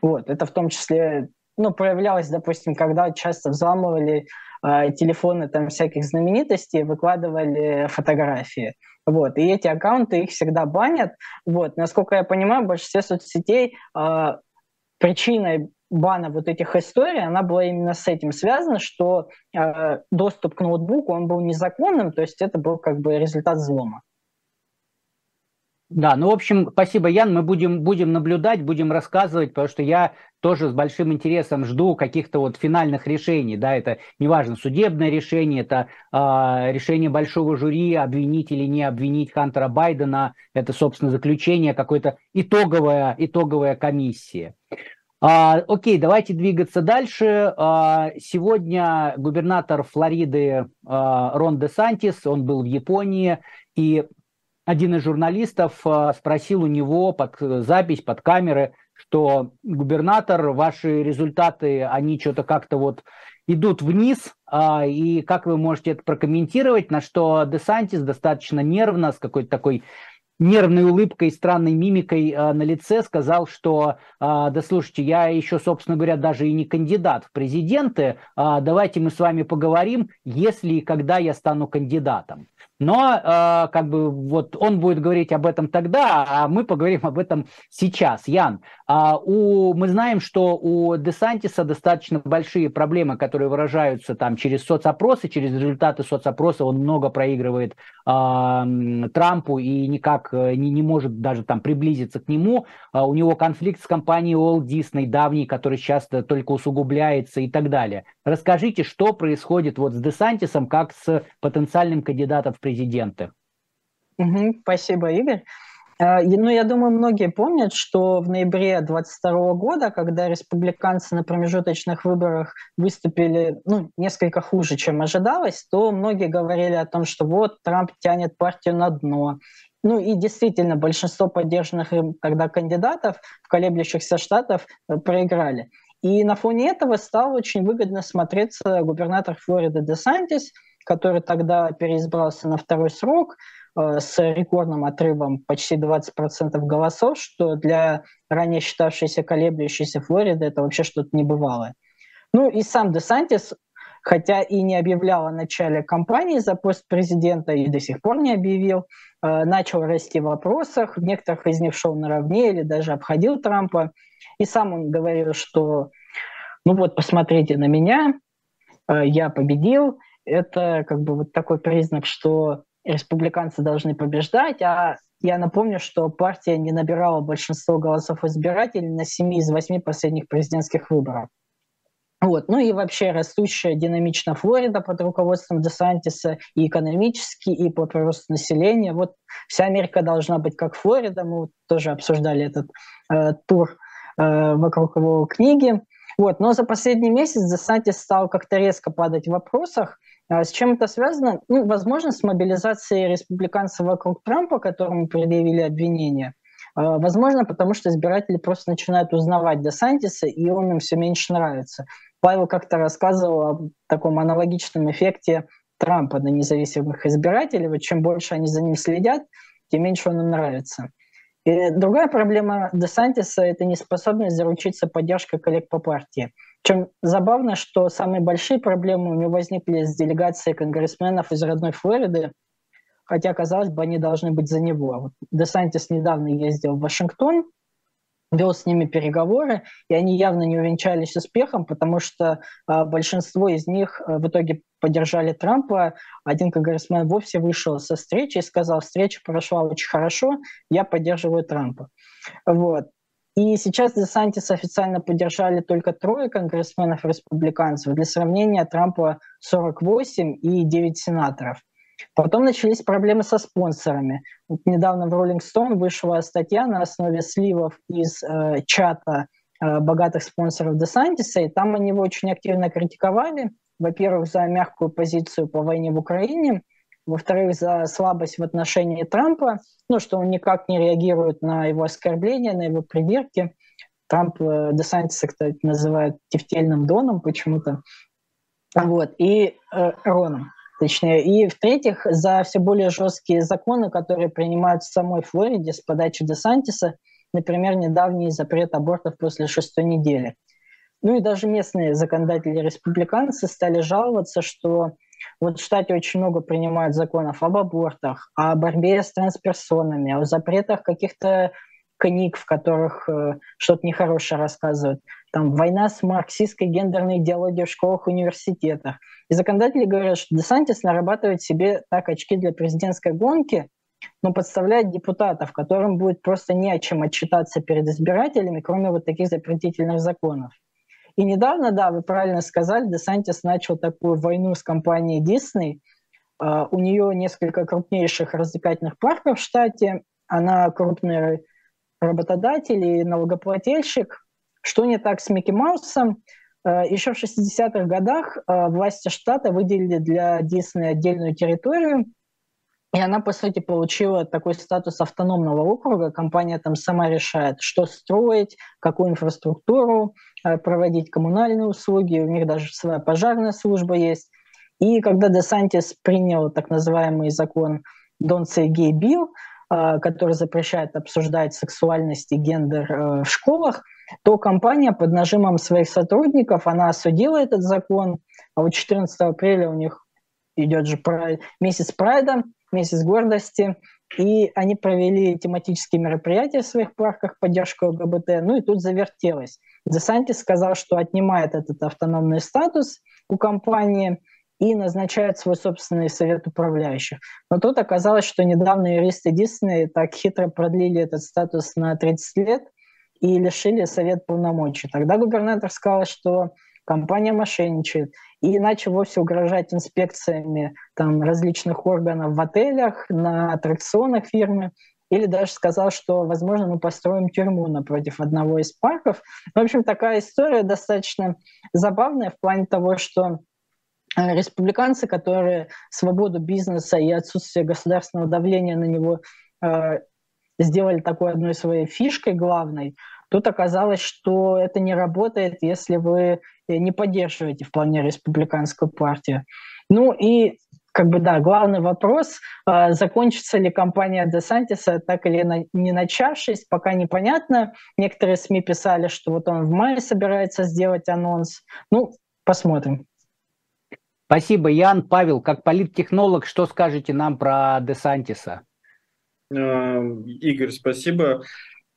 Вот, это в том числе ну, проявлялось, допустим, когда часто взламывали э, телефоны там, всяких знаменитостей, выкладывали фотографии. Вот, и эти аккаунты их всегда банят. Вот, насколько я понимаю, в большинстве соцсетей э, причиной бана вот этих историй, она была именно с этим связана, что э, доступ к ноутбуку, он был незаконным, то есть это был как бы результат взлома. Да, ну, в общем, спасибо, Ян. Мы будем, будем наблюдать, будем рассказывать, потому что я тоже с большим интересом жду каких-то вот финальных решений. Да, это неважно, судебное решение, это э, решение большого жюри, обвинить или не обвинить Хантера Байдена, это, собственно, заключение какой-то итоговая, итоговая комиссия. А, окей, давайте двигаться дальше. А, сегодня губернатор Флориды а, Рон де Сантис, он был в Японии, и один из журналистов а, спросил у него под запись, под камеры, что губернатор, ваши результаты, они что-то как-то вот идут вниз, а, и как вы можете это прокомментировать, на что Десантис достаточно нервно, с какой-то такой нервной улыбкой странной мимикой э, на лице сказал, что, э, да слушайте, я еще, собственно говоря, даже и не кандидат в президенты, э, давайте мы с вами поговорим, если и когда я стану кандидатом. Но э, как бы вот он будет говорить об этом тогда, а мы поговорим об этом сейчас. Ян, э, у, мы знаем, что у Десантиса достаточно большие проблемы, которые выражаются там через соцопросы, через результаты соцопроса. Он много проигрывает э, Трампу и никак э, не, не может даже там приблизиться к нему. Э, у него конфликт с компанией Walt Disney давний, который сейчас только усугубляется и так далее. Расскажите, что происходит вот с Десантисом как с потенциальным кандидатом в президенты? Угу, спасибо, Игорь. А, ну, я думаю, многие помнят, что в ноябре 2022 года, когда республиканцы на промежуточных выборах выступили ну, несколько хуже, чем ожидалось, то многие говорили о том, что вот Трамп тянет партию на дно. Ну и действительно, большинство поддержанных им тогда кандидатов в колеблющихся штатов э, проиграли. И на фоне этого стал очень выгодно смотреться губернатор Флориды Де Сантис, который тогда переизбрался на второй срок – Э, с рекордным отрывом почти 20% голосов, что для ранее считавшейся колеблющейся Флориды это вообще что-то небывалое. Ну и сам Десантис, хотя и не объявлял о начале кампании за пост президента и до сих пор не объявил, э, начал расти в вопросах, в некоторых из них шел наравне или даже обходил Трампа. И сам он говорил, что ну вот посмотрите на меня, э, я победил. Это как бы вот такой признак, что республиканцы должны побеждать, а я напомню, что партия не набирала большинство голосов избирателей на 7 из 8 последних президентских выборов. Вот. Ну и вообще растущая динамично Флорида под руководством Десантиса и экономически, и по приросту населения. Вот вся Америка должна быть как Флорида. Мы вот тоже обсуждали этот э, тур э, вокруг его книги. Вот. Но за последний месяц Десантис стал как-то резко падать в вопросах. А с чем это связано? Ну, возможно, с мобилизацией республиканцев вокруг Трампа, которому предъявили обвинения. А, возможно, потому что избиратели просто начинают узнавать Десантиса, и он им все меньше нравится. Павел как-то рассказывал о таком аналогичном эффекте Трампа на независимых избирателей. Вот чем больше они за ним следят, тем меньше он им нравится. И другая проблема Десантиса – это неспособность заручиться поддержкой коллег по партии. Чем забавно, что самые большие проблемы у него возникли с делегацией конгрессменов из родной Флориды, хотя, казалось бы, они должны быть за него. Десантис недавно ездил в Вашингтон, вел с ними переговоры, и они явно не увенчались успехом, потому что э, большинство из них э, в итоге поддержали Трампа. Один конгрессмен вовсе вышел со встречи и сказал, встреча прошла очень хорошо, я поддерживаю Трампа. Вот. И сейчас Десантис официально поддержали только трое конгрессменов-республиканцев. Для сравнения, Трампа 48 и 9 сенаторов. Потом начались проблемы со спонсорами. Вот недавно в Rolling Stone вышла статья на основе сливов из э, чата э, богатых спонсоров Десантиса, и там они его очень активно критиковали. Во-первых, за мягкую позицию по войне в Украине, во-вторых, за слабость в отношении Трампа, ну, что он никак не реагирует на его оскорбления, на его придирки. Трамп э, Десантиса, кстати, называют тефтельным доном почему-то. Вот, и э, Роном, точнее. И в-третьих, за все более жесткие законы, которые принимают в самой Флориде с подачи Десантиса, например, недавний запрет абортов после шестой недели. Ну и даже местные законодатели-республиканцы стали жаловаться, что вот в штате очень много принимают законов об абортах, о борьбе с трансперсонами, о запретах каких-то книг, в которых э, что-то нехорошее рассказывают. Там война с марксистской гендерной идеологией в школах, университетах. И законодатели говорят, что Десантис нарабатывает себе так очки для президентской гонки, но подставляет депутатов, которым будет просто не о чем отчитаться перед избирателями, кроме вот таких запретительных законов. И недавно, да, вы правильно сказали, Десантис начал такую войну с компанией Disney. Uh, у нее несколько крупнейших развлекательных парков в штате. Она крупный работодатель и налогоплательщик. Что не так с Микки Маусом? Uh, еще в 60-х годах uh, власти штата выделили для Дисней отдельную территорию, и она, по сути, получила такой статус автономного округа. Компания там сама решает, что строить, какую инфраструктуру э, проводить, коммунальные услуги. У них даже своя пожарная служба есть. И когда Десантис принял так называемый закон Don't Say Gay Bill, э, который запрещает обсуждать сексуальность и гендер э, в школах, то компания под нажимом своих сотрудников, она осудила этот закон, а вот 14 апреля у них идет же месяц прайда, месяц гордости, и они провели тематические мероприятия в своих парках, поддержку ЛГБТ, ну и тут завертелось. Десантис сказал, что отнимает этот автономный статус у компании и назначает свой собственный совет управляющих. Но тут оказалось, что недавно юристы Дисней так хитро продлили этот статус на 30 лет и лишили совет полномочий. Тогда губернатор сказал, что компания мошенничает, и иначе вовсе угрожать инспекциями там, различных органов в отелях, на аттракционах фирмы. или даже сказал, что, возможно, мы построим тюрьму напротив одного из парков. В общем, такая история достаточно забавная в плане того, что э, республиканцы, которые свободу бизнеса и отсутствие государственного давления на него э, сделали такой одной своей фишкой главной, тут оказалось, что это не работает, если вы не поддерживаете вполне республиканскую партию. Ну и как бы, да, главный вопрос, э, закончится ли кампания Десантиса так или не начавшись, пока непонятно. Некоторые СМИ писали, что вот он в мае собирается сделать анонс. Ну, посмотрим. Спасибо, Ян. Павел, как политтехнолог, что скажете нам про Десантиса? Игорь, спасибо.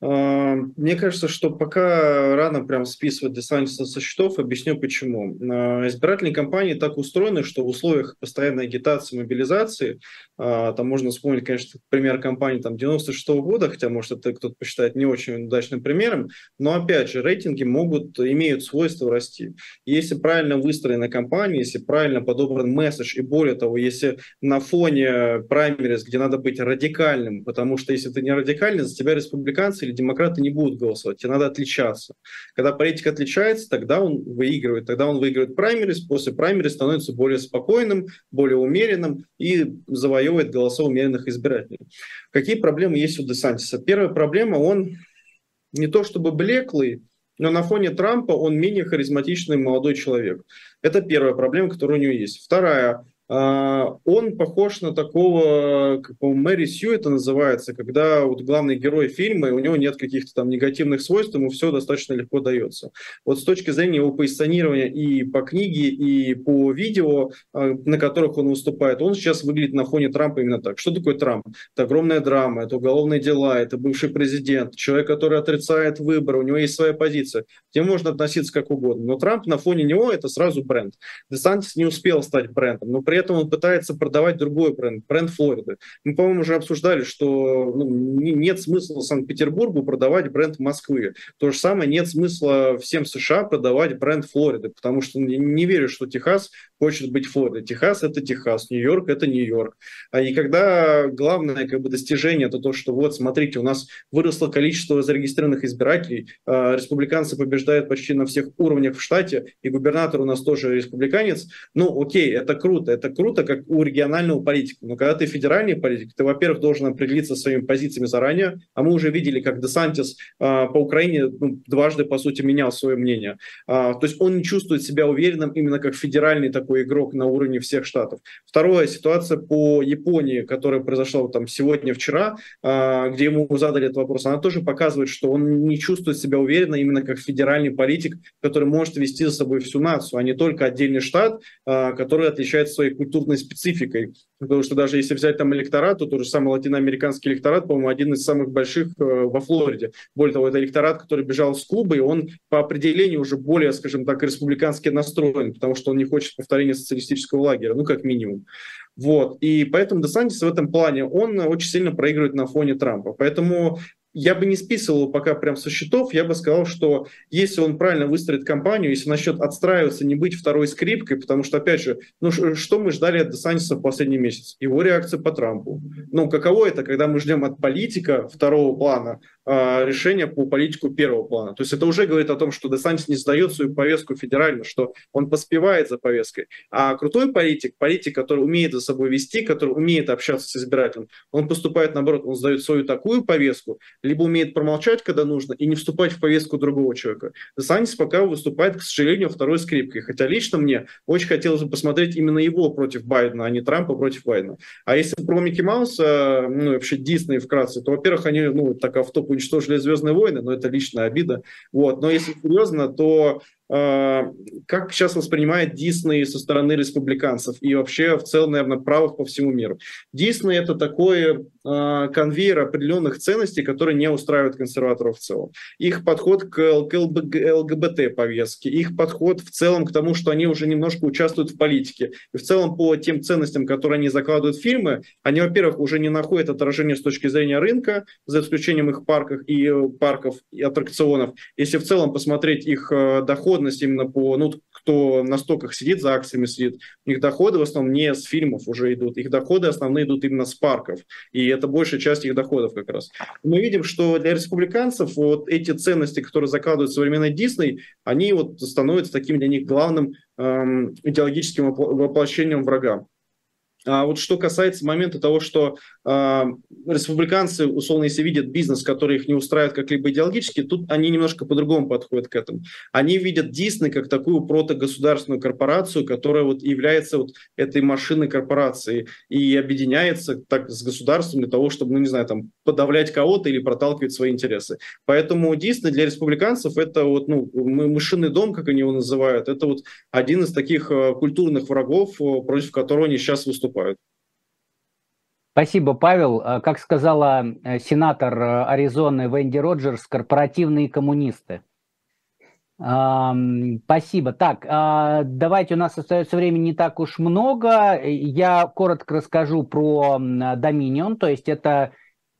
А, мне кажется, что пока рано прям списывать Десантиса со счетов, объясню почему. А, избирательные кампании так устроены, что в условиях постоянной агитации, мобилизации, а, там можно вспомнить, конечно, пример кампании там, 96 -го года, хотя, может, это кто-то посчитает не очень удачным примером, но, опять же, рейтинги могут, имеют свойство расти. Если правильно выстроена кампания, если правильно подобран месседж, и более того, если на фоне праймерис, где надо быть радикальным, потому что если ты не радикальный, за тебя республиканцы или демократы не будут голосовать, тебе надо отличаться. Когда политик отличается, тогда он выигрывает. Тогда он выигрывает праймерис, после праймерис становится более спокойным, более умеренным и завоевывает голоса умеренных избирателей. Какие проблемы есть у Десантиса? Первая проблема, он не то чтобы блеклый, но на фоне Трампа он менее харизматичный молодой человек. Это первая проблема, которая у него есть. Вторая, он похож на такого, как по Мэри Сью это называется, когда вот главный герой фильма, и у него нет каких-то там негативных свойств, ему все достаточно легко дается. Вот с точки зрения его позиционирования и по книге, и по видео, а, на которых он выступает, он сейчас выглядит на фоне Трампа именно так. Что такое Трамп? Это огромная драма, это уголовные дела, это бывший президент, человек, который отрицает выборы, у него есть своя позиция. К нему можно относиться как угодно. Но Трамп на фоне него это сразу бренд. Десантис не успел стать брендом, но при при этом он пытается продавать другой бренд, бренд Флориды. Мы, по-моему, уже обсуждали, что ну, нет смысла Санкт-Петербургу продавать бренд Москвы. То же самое нет смысла всем США продавать бренд Флориды, потому что не верю, что Техас хочет быть Флоридой. Техас – это Техас, Нью-Йорк – это Нью-Йорк. А и когда главное как бы, достижение – это то, что вот, смотрите, у нас выросло количество зарегистрированных избирателей, э, республиканцы побеждают почти на всех уровнях в штате, и губернатор у нас тоже республиканец, ну окей, это круто, это это круто, как у регионального политика. Но когда ты федеральный политик, ты, во-первых, должен определиться своими позициями заранее, а мы уже видели, как Десантис э, по Украине ну, дважды, по сути, менял свое мнение. Э, то есть он не чувствует себя уверенным именно как федеральный такой игрок на уровне всех штатов. Второе, ситуация по Японии, которая произошла там сегодня-вчера, э, где ему задали этот вопрос, она тоже показывает, что он не чувствует себя уверенно именно как федеральный политик, который может вести за собой всю нацию, а не только отдельный штат, э, который отличается своей культурной спецификой. Потому что даже если взять там электорат, то тот же самый латиноамериканский электорат, по-моему, один из самых больших э, во Флориде. Более того, это электорат, который бежал с Кубы, и он по определению уже более, скажем так, республикански настроен, потому что он не хочет повторения социалистического лагеря, ну, как минимум. Вот. И поэтому Десантис в этом плане, он очень сильно проигрывает на фоне Трампа. Поэтому я бы не списывал пока прям со счетов, я бы сказал, что если он правильно выстроит компанию, если насчет отстраиваться, не быть второй скрипкой, потому что, опять же, ну что мы ждали от Десантиса в последний месяц? Его реакция по Трампу. Ну, каково это, когда мы ждем от политика второго плана решения по политику первого плана? То есть это уже говорит о том, что Десантис не сдает свою повестку федерально, что он поспевает за повесткой. А крутой политик, политик, который умеет за собой вести, который умеет общаться с избирателем, он поступает наоборот, он сдает свою такую повестку, либо умеет промолчать, когда нужно, и не вступать в повестку другого человека. Десантис пока выступает, к сожалению, второй скрипкой. Хотя лично мне очень хотелось бы посмотреть именно его против Байдена, а не Трампа против Байдена. А если про Микки Мауса, ну, вообще Дисней вкратце, то, во-первых, они, ну, так автоп уничтожили «Звездные войны», но это личная обида. Вот. Но если серьезно, то как сейчас воспринимает Дисней со стороны республиканцев и вообще в целом, наверное, правых по всему миру. Дисней это такой э, конвейер определенных ценностей, которые не устраивают консерваторов в целом. Их подход к ЛГБТ повестке, их подход в целом к тому, что они уже немножко участвуют в политике. И в целом по тем ценностям, которые они закладывают в фильмы, они, во-первых, уже не находят отражения с точки зрения рынка, за исключением их парков и парков и аттракционов. Если в целом посмотреть их э, доход доходность именно по, ну, кто на стоках сидит, за акциями сидит, у них доходы в основном не с фильмов уже идут, их доходы основные идут именно с парков, и это большая часть их доходов как раз. Мы видим, что для республиканцев вот эти ценности, которые закладывают современный Дисней, они вот становятся таким для них главным эм, идеологическим воплощением врага. А вот что касается момента того, что э, республиканцы, условно, если видят бизнес, который их не устраивает как-либо идеологически, тут они немножко по-другому подходят к этому. Они видят Дисней как такую протогосударственную корпорацию, которая вот является вот этой машиной корпорации и объединяется так с государством для того, чтобы, ну не знаю, там подавлять кого-то или проталкивать свои интересы. Поэтому Дисней для республиканцев это вот, ну, мышиный дом, как они его называют, это вот один из таких э, культурных врагов, э, против которого они сейчас выступают выступают. Спасибо, Павел. Э, как сказала э, сенатор э, Аризоны Венди Роджерс, корпоративные коммунисты. Спасибо. Так, давайте, у нас остается времени не так уж много. Я коротко расскажу про Dominion, то есть это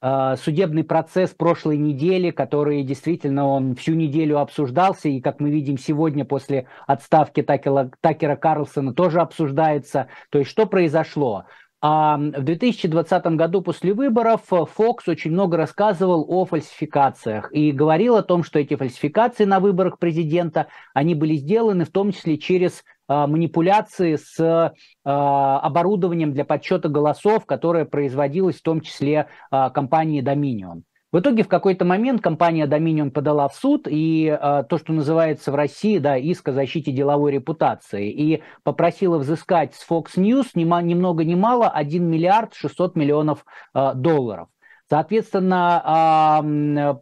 судебный процесс прошлой недели, который действительно он всю неделю обсуждался, и, как мы видим сегодня после отставки Такера, Такера Карлсона тоже обсуждается. То есть что произошло? А в 2020 году после выборов Фокс очень много рассказывал о фальсификациях и говорил о том, что эти фальсификации на выборах президента, они были сделаны в том числе через а, манипуляции с а, оборудованием для подсчета голосов, которое производилось в том числе а, компанией Dominion. В итоге в какой-то момент компания Dominion подала в суд и э, то, что называется в России, да, иск о защите деловой репутации, и попросила взыскать с Fox News ни, ни много ни мало 1 миллиард 600 миллионов э, долларов. Соответственно,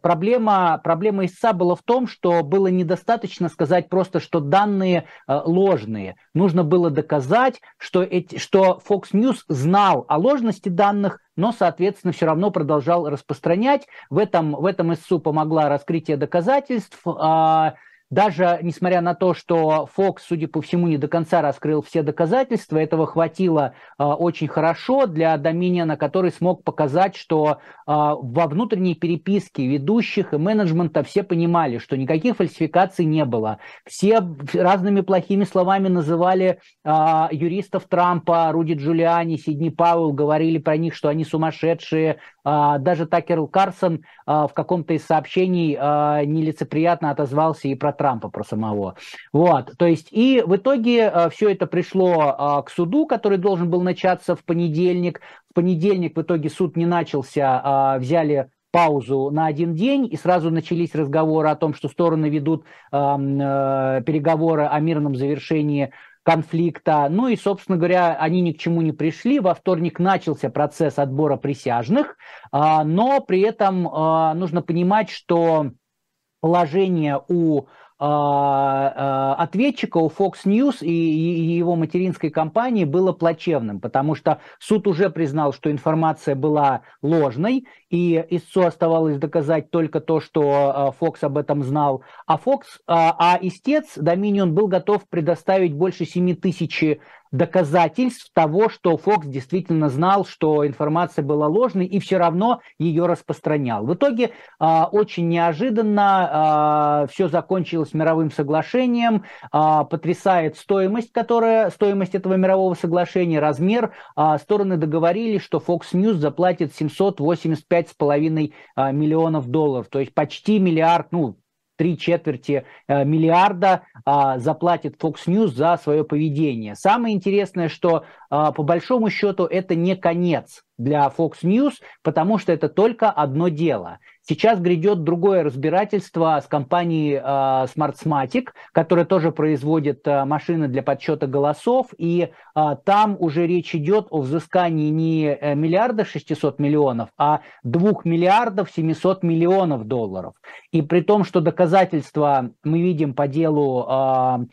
проблема, проблема истца была в том, что было недостаточно сказать просто, что данные э, ложные. Нужно было доказать, что, эти, что Fox News знал о ложности данных, но, соответственно, все равно продолжал распространять. В этом, в этом истцу помогла раскрытие доказательств. Даже несмотря на то, что Фокс, судя по всему, не до конца раскрыл все доказательства, этого хватило э, очень хорошо для Доминиона, который смог показать, что э, во внутренней переписке ведущих и менеджмента все понимали, что никаких фальсификаций не было. Все разными плохими словами называли э, юристов Трампа, Руди Джулиани, Сидни Пауэлл, говорили про них, что они сумасшедшие. Э, даже Такер Карсон э, в каком-то из сообщений э, нелицеприятно отозвался и про Трампа, про самого. Вот, то есть, и в итоге э, все это пришло э, к суду, который должен был начаться в понедельник. В понедельник в итоге суд не начался, э, взяли паузу на один день, и сразу начались разговоры о том, что стороны ведут э, э, переговоры о мирном завершении конфликта. Ну и, собственно говоря, они ни к чему не пришли. Во вторник начался процесс отбора присяжных, э, но при этом э, нужно понимать, что положение у а, а, ответчика у Fox News и его материнской компании было плачевным, потому что суд уже признал, что информация была ложной, и истцу оставалось доказать только то, что а, Fox об этом знал. А Fox, а истец Dominion был готов предоставить больше 7 тысяч доказательств того, что Фокс действительно знал, что информация была ложной и все равно ее распространял. В итоге э, очень неожиданно а, все закончилось мировым соглашением, э, потрясает стоимость, которая, стоимость этого мирового соглашения, размер. Стороны договорились, что Fox News заплатит 785,5 миллионов долларов, то есть почти миллиард, ну, три четверти э, миллиарда а, заплатит Fox News за свое поведение. Самое интересное, что а, по большому счету это не конец для Fox News, потому что это только одно дело. Сейчас грядет другое разбирательство с компанией э, Smartmatic, которая тоже производит э, машины для подсчета голосов, и э, там уже речь идет о взыскании не э, миллиарда 600 миллионов, а 2 миллиардов 700 миллионов долларов. И при том, что доказательства мы видим по делу э,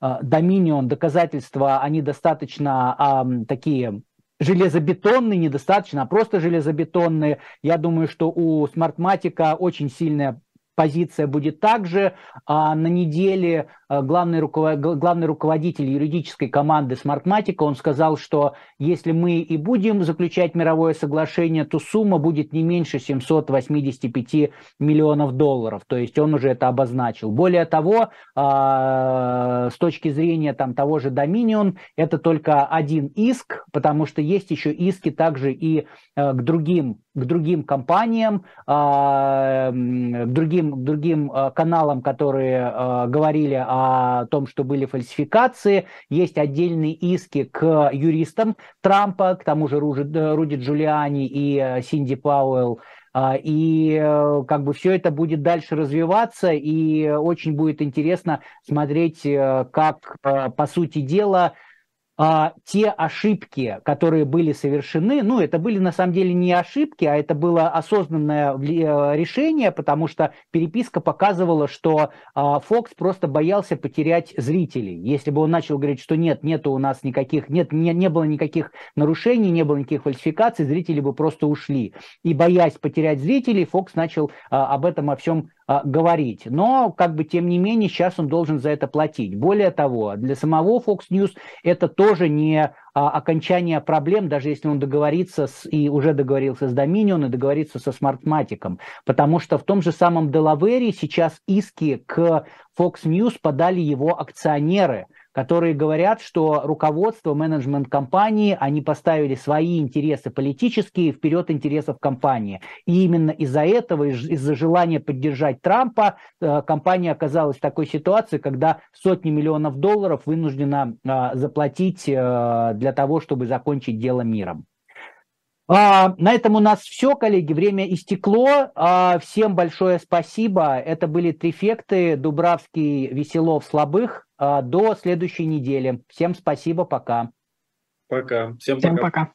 Dominion, доказательства, они достаточно э, такие железобетонные, недостаточно, а просто железобетонные. Я думаю, что у Smartmatic очень сильная позиция будет также. А на неделе главный, руковод... главный руководитель юридической команды Smartmatic, он сказал, что если мы и будем заключать мировое соглашение, то сумма будет не меньше 785 миллионов долларов. То есть он уже это обозначил. Более того, а, с точки зрения там, того же Dominion, это только один иск, потому что есть еще иски также и к другим к другим компаниям, к другим, к другим каналам, которые говорили о том, что были фальсификации. Есть отдельные иски к юристам Трампа, к тому же Руди Джулиани и э, Синди Пауэлл. И э, как бы все это будет дальше развиваться, и очень будет интересно смотреть, э, как, по сути дела, а, те ошибки, которые были совершены, ну, это были на самом деле не ошибки, а это было осознанное э, решение, потому что переписка показывала, что а, Фокс просто боялся потерять зрителей. Если бы он начал говорить, что нет, нет у нас никаких, нет, не, не было никаких нарушений, не было никаких фальсификаций, зрители бы просто ушли. И боясь потерять зрителей, Фокс начал а, об этом о всем говорить. Но, как бы, тем не менее, сейчас он должен за это платить. Более того, для самого Fox News это тоже не а, окончание проблем, даже если он договорится с, и уже договорился с Dominion и договорится со Smartmatic. Потому что в том же самом Делавере сейчас иски к Fox News подали его акционеры – которые говорят, что руководство, менеджмент компании, они поставили свои интересы политические вперед интересов компании. И именно из-за этого, из-за желания поддержать Трампа, э, компания оказалась в такой ситуации, когда сотни миллионов долларов вынуждена э, заплатить э, для того, чтобы закончить дело миром. А, на этом у нас все, коллеги, время истекло. А, всем большое спасибо. Это были Трифекты, Дубравский, Веселов, Слабых. А, до следующей недели. Всем спасибо, пока. Пока. Всем, Всем пока. пока.